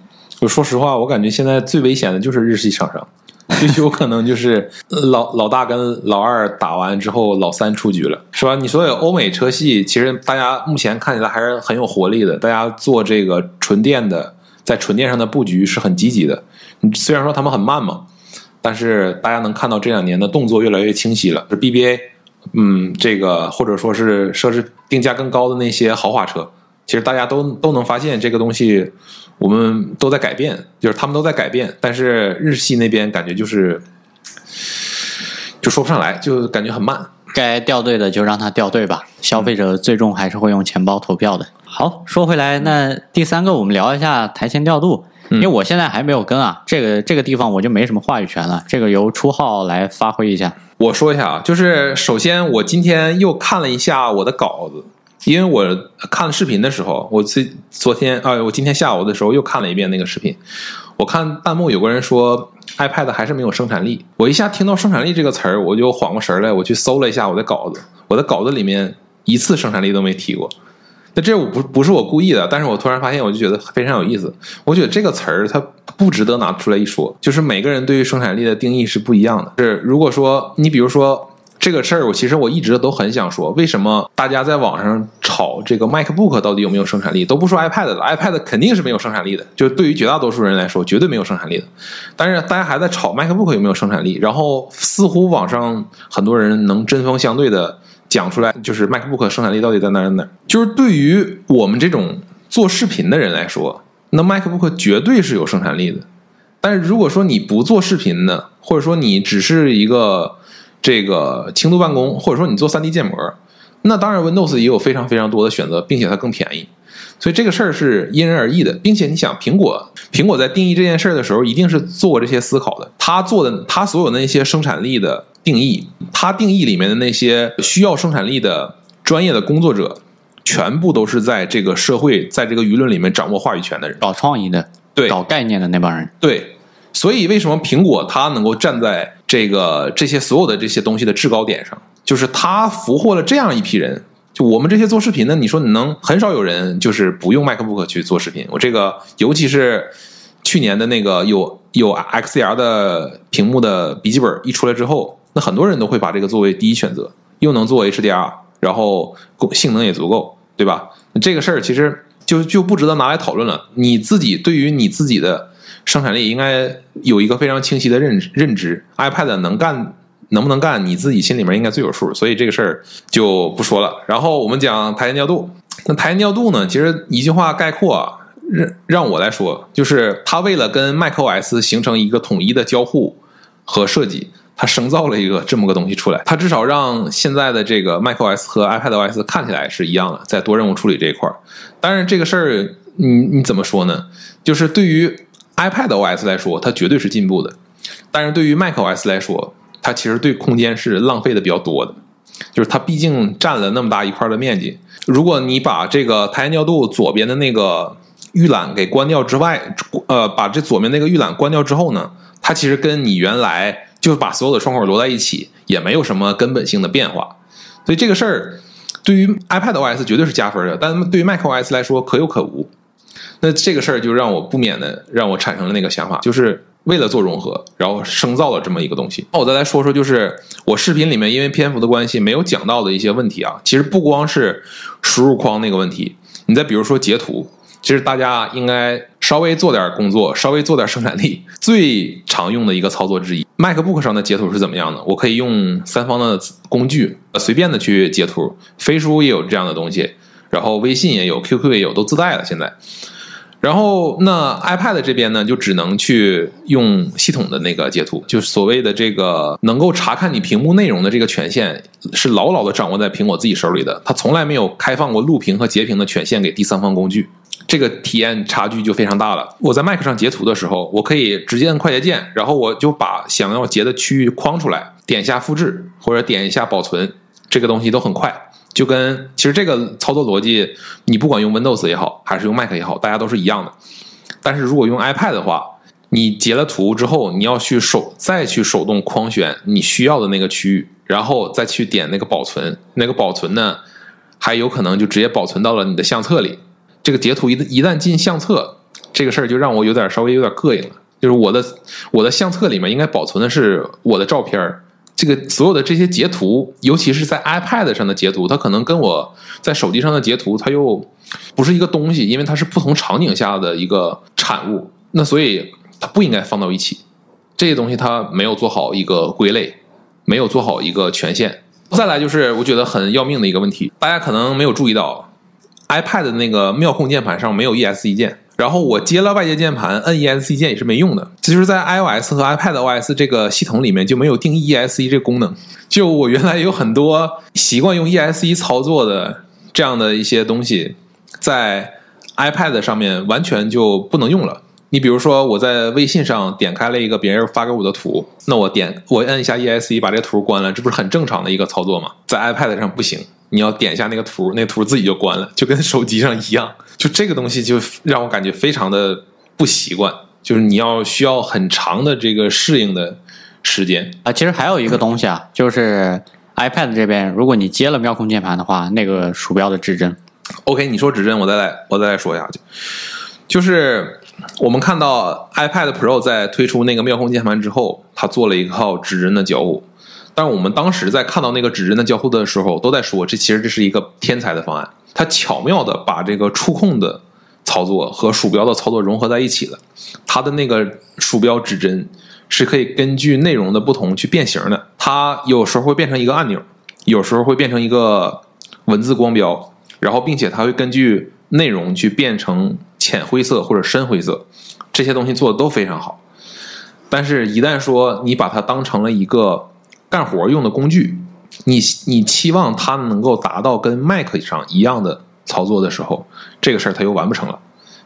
我说实话，我感觉现在最危险的就是日系厂商，就有可能就是老老大跟老二打完之后，老三出局了，是吧？你所有欧美车系，其实大家目前看起来还是很有活力的，大家做这个纯电的，在纯电上的布局是很积极的。虽然说他们很慢嘛，但是大家能看到这两年的动作越来越清晰了。是 BBA，嗯，这个或者说是设置定价更高的那些豪华车，其实大家都都能发现这个东西，我们都在改变，就是他们都在改变，但是日系那边感觉就是就说不上来，就感觉很慢。该掉队的就让他掉队吧，消费者最终还是会用钱包投票的。好，说回来，那第三个我们聊一下台前调度，因为我现在还没有跟啊，这个这个地方我就没什么话语权了，这个由初号来发挥一下。我说一下啊，就是首先我今天又看了一下我的稿子，因为我看视频的时候，我最昨天啊、我今天下午的时候又看了一遍那个视频，我看弹幕有个人说 iPad 还是没有生产力，我一下听到生产力这个词儿，我就缓过神来，我去搜了一下我的稿子，我的稿子里面一次生产力都没提过。那这我不不是我故意的，但是我突然发现，我就觉得非常有意思。我觉得这个词儿它不值得拿出来一说，就是每个人对于生产力的定义是不一样的。是如果说你比如说这个事儿，我其实我一直都很想说，为什么大家在网上炒这个 MacBook 到底有没有生产力，都不说 iPad 了，iPad 肯定是没有生产力的，就对于绝大多数人来说，绝对没有生产力的。但是大家还在炒 MacBook 有没有生产力，然后似乎网上很多人能针锋相对的讲出来，就是 MacBook 生产力到底在哪儿哪儿。就是对于我们这种做视频的人来说，那 MacBook 绝对是有生产力的。但是如果说你不做视频的，或者说你只是一个这个轻度办公，或者说你做 3D 建模，那当然 Windows 也有非常非常多的选择，并且它更便宜。所以这个事儿是因人而异的，并且你想，苹果苹果在定义这件事儿的时候，一定是做过这些思考的。他做的，他所有那些生产力的定义，他定义里面的那些需要生产力的专业的工作者，全部都是在这个社会，在这个舆论里面掌握话语权的人。搞创意的、对，搞概念的那帮人，对，所以为什么苹果它能够站在这个这些所有的这些东西的制高点上，就是它俘获了这样一批人。就我们这些做视频的，你说你能很少有人就是不用 MacBook 去做视频。我这个尤其是去年的那个有有 XDR 的屏幕的笔记本一出来之后，那很多人都会把这个作为第一选择，又能做 HDR，然后性能也足够，对吧？这个事儿其实就就不值得拿来讨论了。你自己对于你自己的生产力应该有一个非常清晰的认认知，iPad 能干能不能干，你自己心里面应该最有数，所以这个事儿就不说了。然后我们讲台前调度，那台前调度呢，其实一句话概括啊，让让我来说，就是它为了跟 macOS 形成一个统一的交互和设计。它生造了一个这么个东西出来，它至少让现在的这个 macOS 和 iPadOS 看起来是一样的，在多任务处理这一块儿。当然，这个事儿你你怎么说呢？就是对于 iPadOS 来说，它绝对是进步的；但是对于 macOS 来说，它其实对空间是浪费的比较多的。就是它毕竟占了那么大一块的面积，如果你把这个台前调度左边的那个预览给关掉之外，呃，把这左边那个预览关掉之后呢，它其实跟你原来就把所有的窗口摞在一起，也没有什么根本性的变化。所以这个事儿对于 iPad OS 绝对是加分的，但对于 Mac OS 来说可有可无。那这个事儿就让我不免的让我产生了那个想法，就是为了做融合，然后生造了这么一个东西。那我再来说说，就是我视频里面因为篇幅的关系没有讲到的一些问题啊。其实不光是输入框那个问题，你再比如说截图，其实大家应该稍微做点工作，稍微做点生产力，最常用的一个操作之一。MacBook 上的截图是怎么样的？我可以用三方的工具呃随便的去截图，飞书也有这样的东西，然后微信也有，QQ 也有，都自带了现在。然后那 iPad 这边呢，就只能去用系统的那个截图，就是所谓的这个能够查看你屏幕内容的这个权限，是牢牢的掌握在苹果自己手里的。它从来没有开放过录屏和截屏的权限给第三方工具，这个体验差距就非常大了。我在 Mac 上截图的时候，我可以直接按快捷键，然后我就把想要截的区域框出来，点一下复制或者点一下保存，这个东西都很快。就跟其实这个操作逻辑，你不管用 Windows 也好，还是用 Mac 也好，大家都是一样的。但是如果用 iPad 的话，你截了图之后，你要去手再去手动框选你需要的那个区域，然后再去点那个保存。那个保存呢，还有可能就直接保存到了你的相册里。这个截图一一旦进相册，这个事儿就让我有点稍微有点膈应了。就是我的我的相册里面应该保存的是我的照片儿。这个所有的这些截图，尤其是在 iPad 上的截图，它可能跟我在手机上的截图，它又不是一个东西，因为它是不同场景下的一个产物。那所以它不应该放到一起。这些东西它没有做好一个归类，没有做好一个权限。再来就是我觉得很要命的一个问题，大家可能没有注意到，iPad 那个妙控键盘上没有 ESC 键。然后我接了外接键盘，摁 ESC 键也是没用的。其实，在 iOS 和 iPad OS 这个系统里面就没有定义 ESC 这个功能。就我原来有很多习惯用 ESC 操作的这样的一些东西，在 iPad 上面完全就不能用了。你比如说，我在微信上点开了一个别人发给我的图，那我点我摁一下 ESC 把这图关了，这不是很正常的一个操作吗？在 iPad 上不行，你要点一下那个图，那个图自己就关了，就跟手机上一样。就这个东西就让我感觉非常的不习惯，就是你要需要很长的这个适应的时间啊。其实还有一个东西啊，就是 iPad 这边，如果你接了妙控键盘的话，那个鼠标的指针。OK，你说指针，我再来，我再来说一下，就就是我们看到 iPad Pro 在推出那个妙控键盘之后，它做了一套指针的交互。但我们当时在看到那个指针的交互的时候，都在说，这其实这是一个天才的方案。它巧妙的把这个触控的操作和鼠标的操作融合在一起了。它的那个鼠标指针是可以根据内容的不同去变形的。它有时候会变成一个按钮，有时候会变成一个文字光标，然后并且它会根据内容去变成浅灰色或者深灰色。这些东西做的都非常好。但是，一旦说你把它当成了一个干活用的工具。你你期望它能够达到跟 Mac 上一样的操作的时候，这个事儿它又完不成了。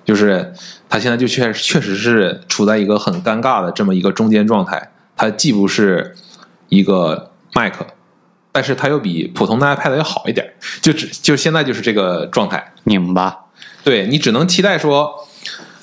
就是它现在就确确实是处在一个很尴尬的这么一个中间状态。它既不是一个 Mac，但是它又比普通的 iPad 要好一点。就只就现在就是这个状态，拧巴。对你只能期待说，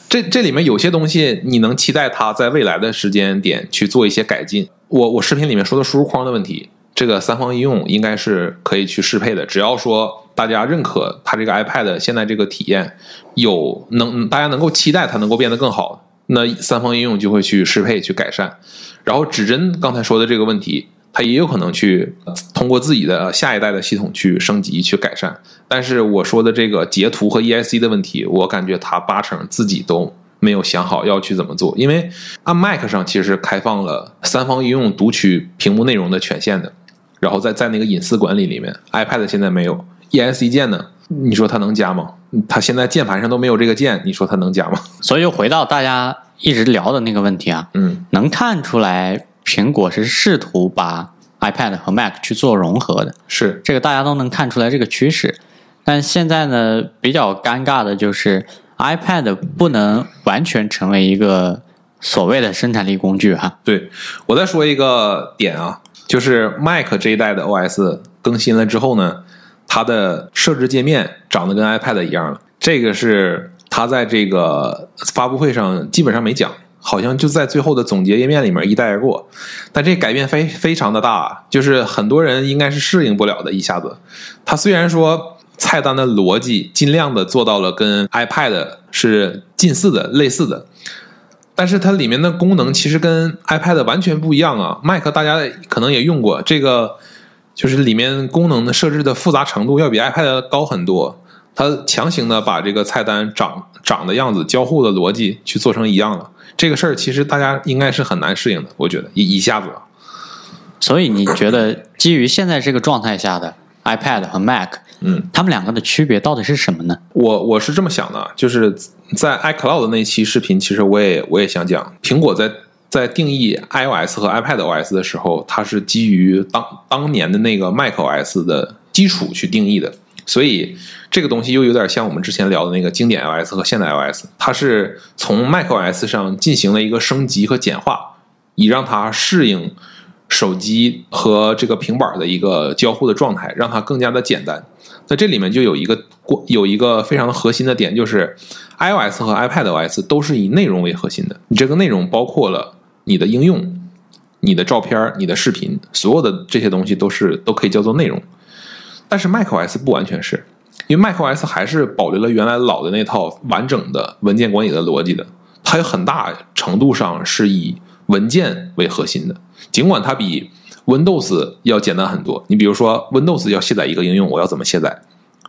这这里面有些东西你能期待它在未来的时间点去做一些改进。我我视频里面说的输入框的问题。这个三方应用应该是可以去适配的，只要说大家认可它这个 iPad 现在这个体验有能，大家能够期待它能够变得更好，那三方应用就会去适配去改善。然后指针刚才说的这个问题，它也有可能去通过自己的下一代的系统去升级去改善。但是我说的这个截图和 ESC 的问题，我感觉它八成自己都。没有想好要去怎么做，因为按 Mac 上其实开放了三方应用读取屏幕内容的权限的。然后在在那个隐私管理里面，iPad 现在没有 ESC 键呢，你说它能加吗？它现在键盘上都没有这个键，你说它能加吗？所以又回到大家一直聊的那个问题啊，嗯，能看出来苹果是试图把 iPad 和 Mac 去做融合的，是这个大家都能看出来这个趋势。但现在呢，比较尴尬的就是 iPad 不能完全成为一个所谓的生产力工具哈。对我再说一个点啊。就是 Mac 这一代的 OS 更新了之后呢，它的设置界面长得跟 iPad 一样了。这个是它在这个发布会上基本上没讲，好像就在最后的总结页面里面一带而过。但这改变非非常的大，就是很多人应该是适应不了的。一下子，它虽然说菜单的逻辑尽量的做到了跟 iPad 是近似的、类似的，但是它里面的功能其实跟 iPad 完全不一样啊。Mac 大家可能也用过，这个就是里面功能的设置的复杂程度要比 iPad 高很多。它强行的把这个菜单长长的样子、交互的逻辑去做成一样了，这个事儿其实大家应该是很难适应的，我觉得一一下子。所以你觉得基于现在这个状态下的 iPad 和 Mac，嗯，它们两个的区别到底是什么呢？我我是这么想的，就是在 iCloud 那期视频，其实我也我也想讲，苹果在在定义 iOS 和 iPadOS 的时候，它是基于当当年的那个 macOS 的基础去定义的，所以这个东西又有点像我们之前聊的那个经典 iOS 和现代 iOS，它是从 macOS 上进行了一个升级和简化，以让它适应手机和这个平板的一个交互的状态，让它更加的简单。那这里面就有一个有一个非常核心的点，就是 iOS 和 iPadOS 都是以内容为核心的。你这个内容包括了你的应用、你的照片、你的视频，所有的这些东西都是都可以叫做内容。但是 macOS 不完全是，因为 macOS 还是保留了原来老的那套完整的文件管理的逻辑的，它有很大程度上是以文件为核心的，尽管它比 Windows 要简单很多。你比如说，Windows 要卸载一个应用，我要怎么卸载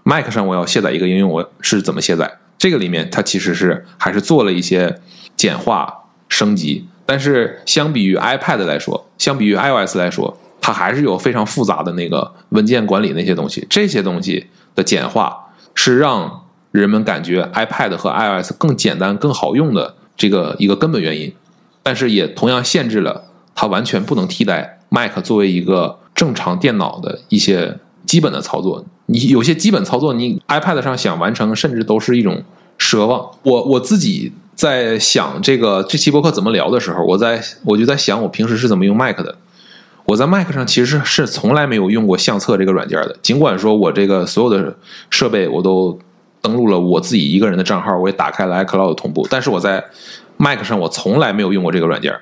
？Mac 上我要卸载一个应用，我是怎么卸载？这个里面它其实是还是做了一些简化升级，但是相比于 iPad 来说，相比于 iOS 来说，它还是有非常复杂的那个文件管理那些东西。这些东西的简化是让人们感觉 iPad 和 iOS 更简单、更好用的这个一个根本原因。但是也同样限制了它完全不能替代 Mac 作为一个正常电脑的一些基本的操作。你有些基本操作，你 iPad 上想完成，甚至都是一种奢望。我我自己在想这个这期播客怎么聊的时候，我在我就在想我平时是怎么用 Mac 的。我在 Mac 上其实是从来没有用过相册这个软件的，尽管说我这个所有的设备我都登录了我自己一个人的账号，我也打开了 iCloud 同步，但是我在 Mac 上我从来没有用过这个软件，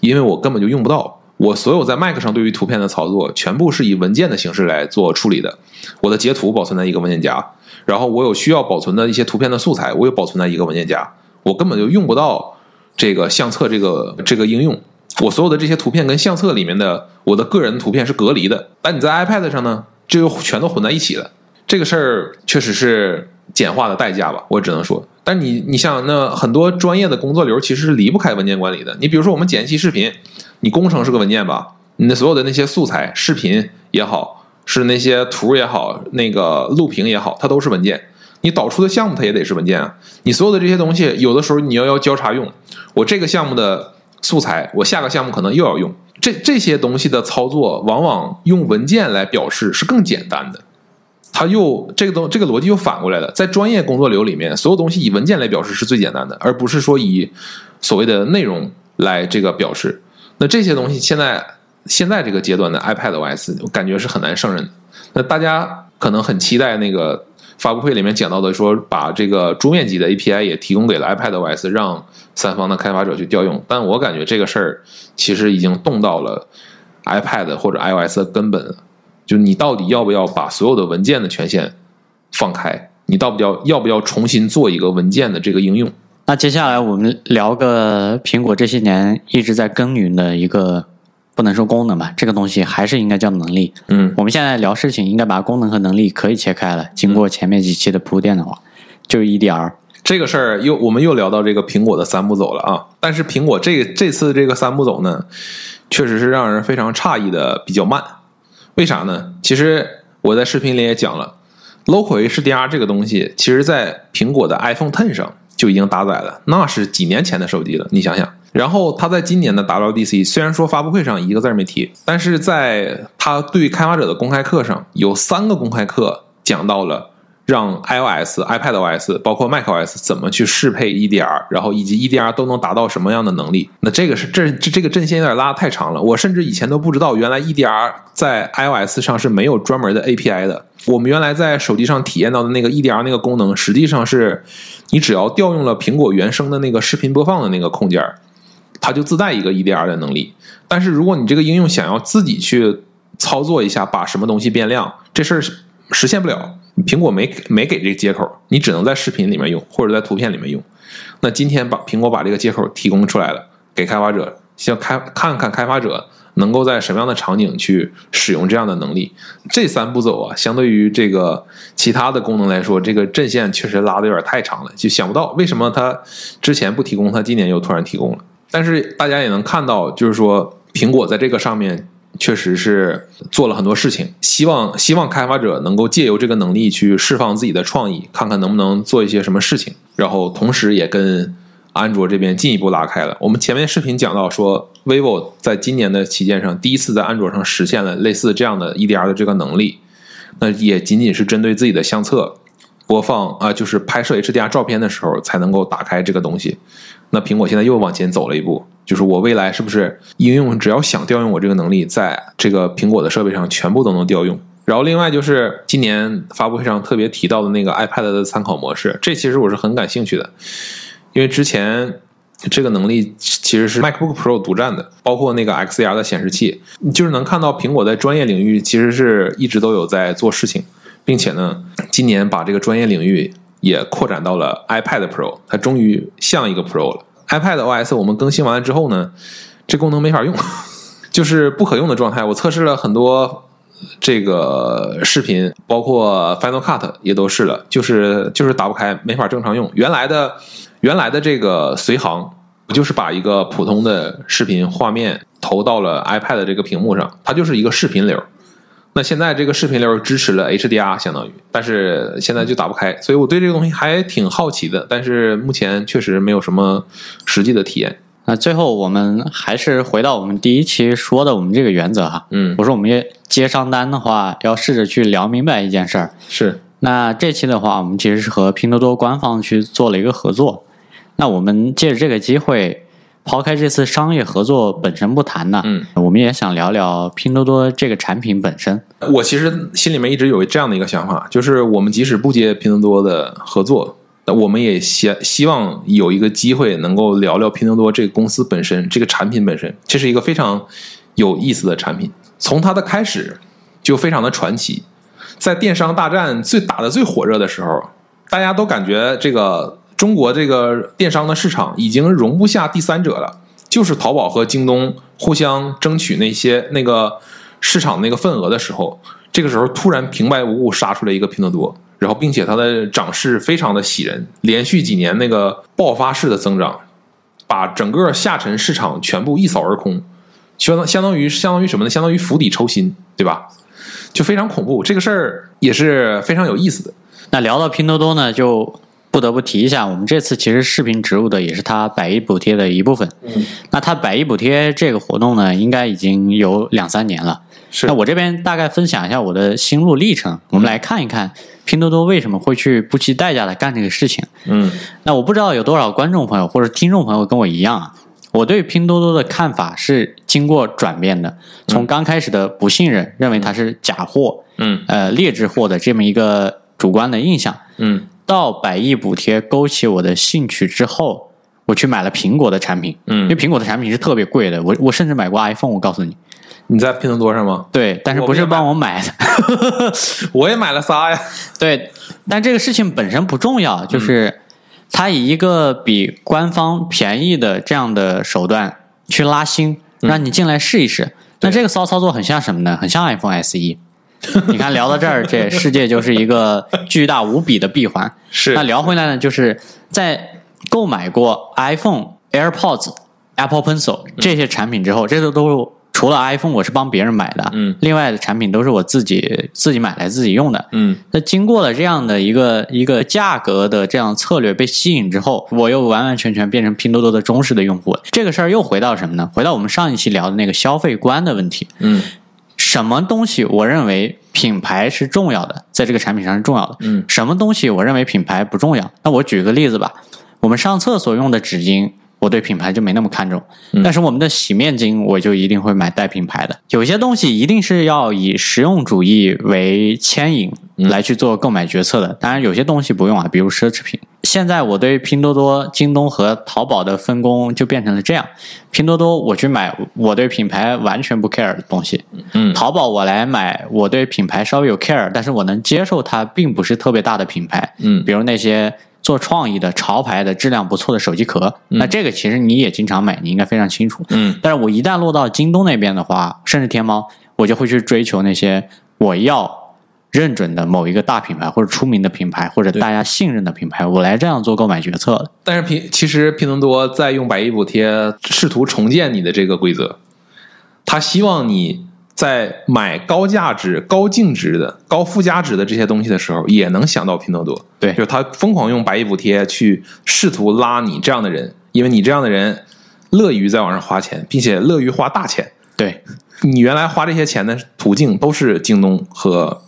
因为我根本就用不到。我所有在 Mac 上对于图片的操作，全部是以文件的形式来做处理的。我的截图保存在一个文件夹，然后我有需要保存的一些图片的素材，我也保存在一个文件夹。我根本就用不到这个相册这个这个应用。我所有的这些图片跟相册里面的我的个人图片是隔离的，但你在 iPad 上呢，这就全都混在一起了。这个事儿确实是简化的代价吧，我只能说。但你你像那很多专业的工作流其实是离不开文件管理的。你比如说我们剪一期视频，你工程是个文件吧？你的所有的那些素材、视频也好，是那些图也好，那个录屏也好，它都是文件。你导出的项目它也得是文件啊。你所有的这些东西，有的时候你要要交叉用。我这个项目的素材，我下个项目可能又要用。这这些东西的操作，往往用文件来表示是更简单的。它又这个东这个逻辑又反过来了，在专业工作流里面，所有东西以文件来表示是最简单的，而不是说以所谓的内容来这个表示。那这些东西现在现在这个阶段的 iPadOS，我感觉是很难胜任的。那大家可能很期待那个发布会里面讲到的，说把这个桌面级的 API 也提供给了 iPadOS，让三方的开发者去调用。但我感觉这个事儿其实已经动到了 iPad 或者 iOS 的根本。就你到底要不要把所有的文件的权限放开？你到不要要不要重新做一个文件的这个应用？那接下来我们聊个苹果这些年一直在耕耘的一个，不能说功能吧，这个东西还是应该叫能力。嗯我们现在聊事情，应该把功能和能力可以切开了。经过前面几期的铺垫的话，就是 EDR。这个事儿又我们又聊到这个苹果的三步走了啊！但是苹果这这次这个三步走呢，确实是让人非常诧异的比较慢。为啥呢？其实我在视频里也讲了，Local HDR 这个东西，其实在苹果的 iPhone Ten 上就已经搭载了，那是几年前的手机了，你想想。然后他在今年的 WDC 虽然说发布会上一个字没提，但是在他对开发者的公开课上有三个公开课讲到了让 iOS、iPadOS 包括 macOS 怎么去适配 EDR，然后以及 EDR 都能达到什么样的能力。那这个是这这这个阵线有点拉得太长了，我甚至以前都不知道原来 EDR 在 iOS 上是没有专门的 API 的。我们原来在手机上体验到的那个 EDR 那个功能，实际上是你只要调用了苹果原生的那个视频播放的那个控件，它就自带一个 EDR 的能力。但是如果你这个应用想要自己去操作一下，把什么东西变亮，这事儿实现不了。苹果没没给这接口，你只能在视频里面用，或者在图片里面用。那今天把苹果把这个接口提供出来了，给开发者，先开看看开发者能够在什么样的场景去使用这样的能力。这三步走啊，相对于这个其他的功能来说，这个阵线确实拉的有点太长了，就想不到为什么它之前不提供，它今年又突然提供了。但是大家也能看到，就是说苹果在这个上面。确实是做了很多事情，希望希望开发者能够借由这个能力去释放自己的创意，看看能不能做一些什么事情。然后同时也跟安卓这边进一步拉开了。我们前面视频讲到说，vivo 在今年的旗舰上第一次在安卓上实现了类似这样的 EDR 的这个能力，那也仅仅是针对自己的相册播放啊，就是拍摄 HDR 照片的时候才能够打开这个东西。那苹果现在又往前走了一步。就是我未来是不是应用只要想调用我这个能力，在这个苹果的设备上全部都能调用？然后另外就是今年发布会上特别提到的那个 iPad 的参考模式，这其实我是很感兴趣的，因为之前这个能力其实是 MacBook Pro 独占的，包括那个 XDR 的显示器，就是能看到苹果在专业领域其实是一直都有在做事情，并且呢，今年把这个专业领域也扩展到了 iPad Pro，它终于像一个 Pro 了。iPad OS 我们更新完了之后呢，这功能没法用，就是不可用的状态。我测试了很多这个视频，包括 Final Cut 也都试了，就是就是打不开，没法正常用。原来的原来的这个随行，不就是把一个普通的视频画面投到了 iPad 这个屏幕上，它就是一个视频流。那现在这个视频流支持了 HDR，相当于，但是现在就打不开，所以我对这个东西还挺好奇的，但是目前确实没有什么实际的体验。那最后我们还是回到我们第一期说的我们这个原则哈，嗯，我说我们接商单的话，要试着去聊明白一件事儿。是，那这期的话，我们其实是和拼多多官方去做了一个合作，那我们借着这个机会。抛开这次商业合作本身不谈呢，嗯，我们也想聊聊拼多多这个产品本身。我其实心里面一直有这样的一个想法，就是我们即使不接拼多多的合作，我们也希希望有一个机会能够聊聊拼多多这个公司本身，这个产品本身，这是一个非常有意思的产品。从它的开始就非常的传奇，在电商大战最打的最火热的时候，大家都感觉这个。中国这个电商的市场已经容不下第三者了，就是淘宝和京东互相争取那些那个市场那个份额的时候，这个时候突然平白无故杀出来一个拼多多，然后并且它的涨势非常的喜人，连续几年那个爆发式的增长，把整个下沉市场全部一扫而空，相当相当于相当于什么呢？相当于釜底抽薪，对吧？就非常恐怖，这个事儿也是非常有意思的。那聊到拼多多呢，就。不得不提一下，我们这次其实视频植入的也是它百亿补贴的一部分。嗯，那它百亿补贴这个活动呢，应该已经有两三年了。是，那我这边大概分享一下我的心路历程，我们来看一看拼多多为什么会去不惜代价的干这个事情。嗯，那我不知道有多少观众朋友或者听众朋友跟我一样啊，我对拼多多的看法是经过转变的，从刚开始的不信任，认为它是假货，嗯，呃，劣质货的这么一个主观的印象，嗯。到百亿补贴勾起我的兴趣之后，我去买了苹果的产品。嗯，因为苹果的产品是特别贵的，我我甚至买过 iPhone。我告诉你，你在拼多多上吗？对，但是不是帮我买的？我也买了仨呀。对，但这个事情本身不重要，就是他以一个比官方便宜的这样的手段去拉新，让你进来试一试。那这个骚操作很像什么呢？很像 iPhone SE。你看，聊到这儿，这世界就是一个巨大无比的闭环。是。那聊回来呢，就是在购买过 iPhone、AirPods、Apple Pencil 这些产品之后，这都都除了 iPhone 我是帮别人买的，嗯，另外的产品都是我自己自己买来自己用的，嗯。那经过了这样的一个一个价格的这样策略被吸引之后，我又完完全全变成拼多多的忠实的用户。这个事儿又回到什么呢？回到我们上一期聊的那个消费观的问题，嗯。什么东西我认为品牌是重要的，在这个产品上是重要的。嗯，什么东西我认为品牌不重要？那我举个例子吧，我们上厕所用的纸巾，我对品牌就没那么看重。但是我们的洗面巾，我就一定会买带品牌的。有些东西一定是要以实用主义为牵引，来去做购买决策的。当然，有些东西不用啊，比如奢侈品。现在我对拼多多、京东和淘宝的分工就变成了这样：拼多多我去买我对品牌完全不 care 的东西，嗯淘宝我来买我对品牌稍微有 care，但是我能接受它并不是特别大的品牌，嗯比如那些做创意的潮牌的质量不错的手机壳，那这个其实你也经常买，你应该非常清楚。嗯但是我一旦落到京东那边的话，甚至天猫，我就会去追求那些我要认准的某一个大品牌或者出名的品牌或者大家信任的品牌，我来这样做购买决策的。但是拼其实拼多多在用百亿补贴试图重建你的这个规则，他希望你在买高价值、高净值的、高附加值的这些东西的时候，也能想到拼多多。对就是他疯狂用百亿补贴去试图拉你这样的人，因为你这样的人乐于在网上花钱，并且乐于花大钱。对，你原来花这些钱的途径都是京东和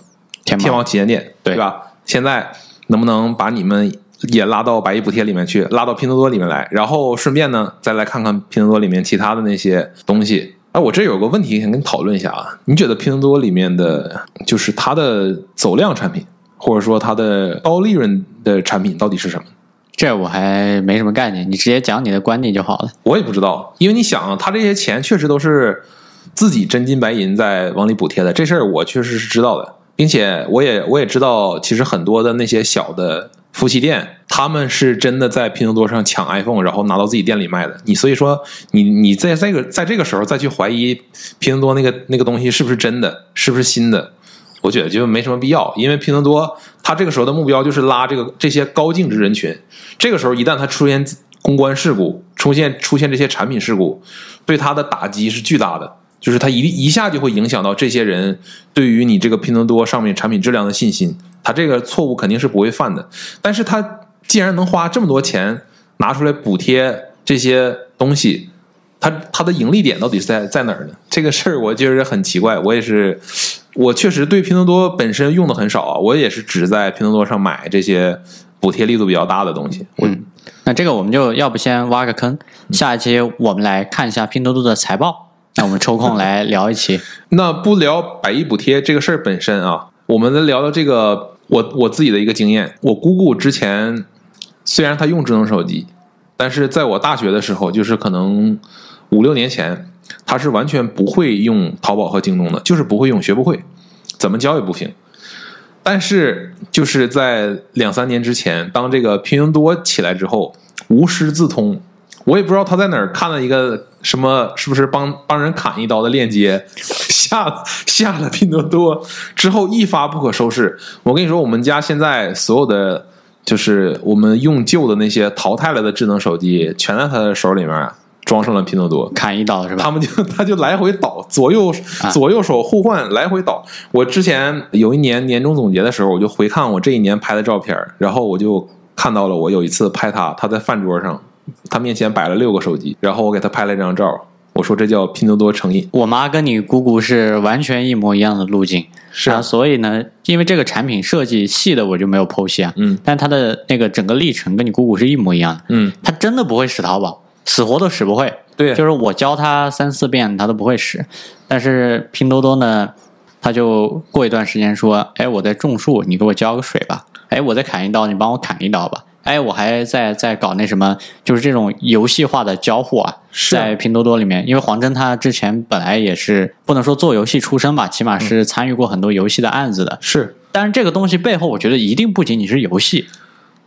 天猫旗舰店，对吧？现在能不能把你们也拉到百亿补贴里面去，拉到拼多多里面来，然后顺便呢，再来看看拼多多里面其他的那些东西。哎，我这有个问题想跟你讨论一下啊，你觉得拼多多里面的，就是它的走量产品，或者说它的高利润的产品到底是什么？这我还没什么概念，你直接讲你的观点就好了。我也不知道，因为你想啊，他这些钱确实都是自己真金白银在往里补贴的，这事儿我确实是知道的，并且我也我也知道，其实很多的那些小的夫妻店，他们是真的在拼多多上抢 iPhone，然后拿到自己店里卖的。你所以说，你你在这个在这个时候再去怀疑拼多多那个那个东西是不是真的，是不是新的，我觉得就没什么必要，因为拼多多它这个时候的目标就是拉这个这些高净值人群，这个时候一旦它出现公关事故，出现出现这些产品事故，对它的打击是巨大的，就是它一一下就会影响到这些人对于你这个拼多多上面产品质量的信心，他这个错误肯定是不会犯的，但是他既然能花这么多钱拿出来补贴这些东西。他他的盈利点到底是在在哪儿呢？这个事儿我觉得很奇怪，我也是，我确实对拼多多本身用的很少啊，我也是只在拼多多上买这些补贴力度比较大的东西。我嗯，那这个我们就要不先挖个坑，下一期我们来看一下拼多多的财报。那我们抽空来聊一期。那不聊百亿补贴这个事儿本身啊，我们来聊聊这个我我自己的一个经验。我姑姑之前虽然她用智能手机，但是在我大学的时候，就是可能五六年前，她是完全不会用淘宝和京东的，就是不会用，学不会，怎么教也不行。但是就是在两三年之前，当这个拼多多起来之后，无师自通，我也不知道他在哪儿看了一个什么，是不是帮帮人砍一刀的链接，下下了拼多多之后一发不可收拾。我跟你说，我们家现在所有的就是我们用旧的那些淘汰了的智能手机，全在他的手里面装上了拼多多。砍一刀是吧？他们就 他就来回倒，左右左右手互换，来回倒。我之前有一年年终总结的时候，我就回看我这一年拍的照片，然后我就看到了我有一次拍他，他在饭桌上，他面前摆了六个手机，然后我给他拍了一张照，我说这叫拼多多成瘾。我妈跟你姑姑是完全一模一样的路径，是啊。啊，所以呢，因为这个产品设计细的我就没有剖析啊，嗯，但它的那个整个历程跟你姑姑是一模一样的，嗯，她真的不会使淘宝，死活都使不会，对，就是我教她三四遍她都不会使，但是拼多多呢，他就过一段时间说，哎，我在种树，你给我浇个水吧，哎，我在砍一刀，你帮我砍一刀吧。哎，我还在在搞那什么，就是这种游戏化的交互啊，在拼多多里面，因为黄峥他之前本来也是不能说做游戏出身吧，起码是参与过很多游戏的案子的。是。但是这个东西背后，我觉得一定不仅仅是游戏，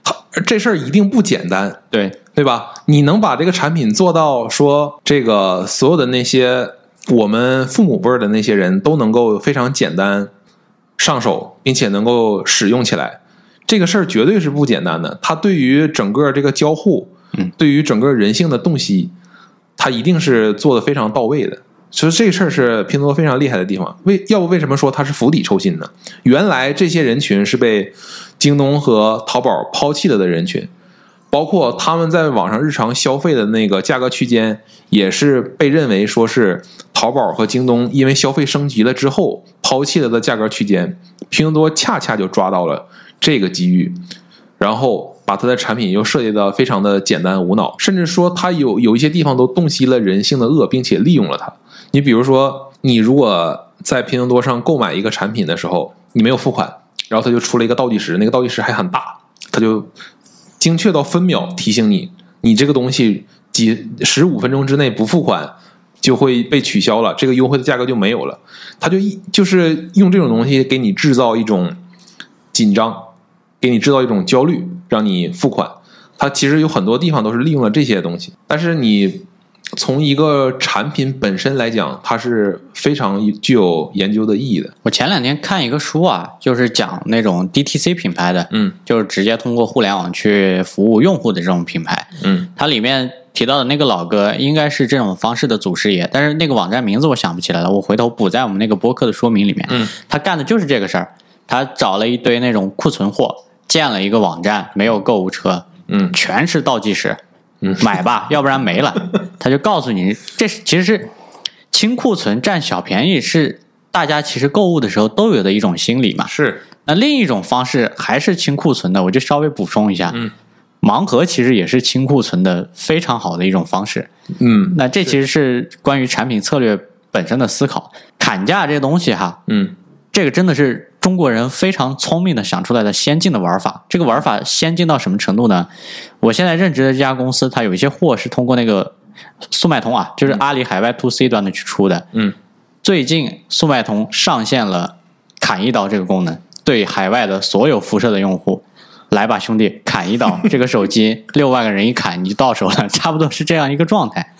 他这事儿一定不简单，对。对吧？你能把这个产品做到说，这个所有的那些我们父母辈儿的那些人都能够非常简单上手，并且能够使用起来，这个事儿绝对是不简单的。它对于整个这个交互，嗯，对于整个人性的洞悉，它一定是做的非常到位的。所以这事儿是拼多多非常厉害的地方。为要不为什么说它是釜底抽薪呢？原来这些人群是被京东和淘宝抛弃了的人群，包括他们在网上日常消费的那个价格区间，也是被认为说是淘宝和京东因为消费升级了之后抛弃了的价格区间。拼多多恰恰就抓到了这个机遇，然后把它的产品又设计的非常的简单无脑，甚至说它有有一些地方都洞悉了人性的恶，并且利用了它。你比如说，你如果在拼多多上购买一个产品的时候，你没有付款，然后它就出了一个倒计时，那个倒计时还很大，它就精确到分秒提醒你，你这个东西几十五分钟之内不付款就会被取消了，这个优惠的价格就没有了。他就一就是用这种东西给你制造一种紧张，给你制造一种焦虑，让你付款。它其实有很多地方都是利用了这些东西，但是你从一个产品本身来讲，它是非常具有研究的意义的。我前两天看一个书啊，就是讲那种 DTC 品牌的，嗯就是直接通过互联网去服务用户的这种品牌。嗯它里面提到的那个老哥应该是这种方式的祖师爷，但是那个网站名字我想不起来了，我回头补在我们那个播客的说明里面。嗯，他干的就是这个事儿，他找了一堆那种库存货，建了一个网站，没有购物车，嗯全是倒计时，嗯 买吧，要不然没了。他就告诉你，这是其实是清库存占小便宜，是大家其实购物的时候都有的一种心理嘛。是那另一种方式还是清库存的，我就稍微补充一下，嗯，盲盒其实也是清库存的非常好的一种方式。嗯那这其实是关于产品策略本身的思考。砍价这东西哈，嗯这个真的是中国人非常聪明的想出来的先进的玩法。这个玩法先进到什么程度呢？我现在任职的这家公司，它有一些货是通过那个速卖通啊，就是阿里海外 to C 端的去出的。嗯最近速卖通上线了砍一刀这个功能，对海外的所有辐射的用户，来吧兄弟，砍一刀，这个手机六万个人一砍你就到手了，差不多是这样一个状态。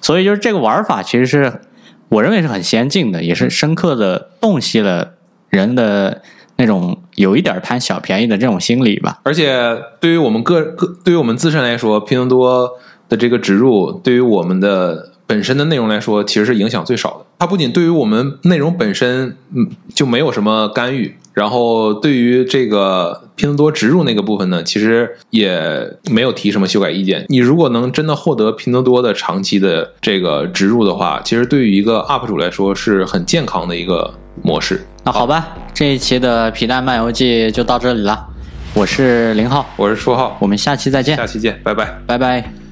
所以就是这个玩法其实是我认为是很先进的，也是深刻的洞悉了人的那种有一点贪小便宜的这种心理吧。而且对于我们个个对于我们自身来说，拼多多的这个植入，对于我们的本身的内容来说，其实是影响最少的。它不仅对于我们内容本身，嗯，就没有什么干预，然后对于这个拼多多植入那个部分呢，其实也没有提什么修改意见。你如果能真的获得拼多多的长期的这个植入的话，其实对于一个 UP 主来说是很健康的一个模式。那好吧，这一期的皮蛋漫游记就到这里了。我是林浩，我是舒浩，我们下期再见下，期见，拜拜。拜拜。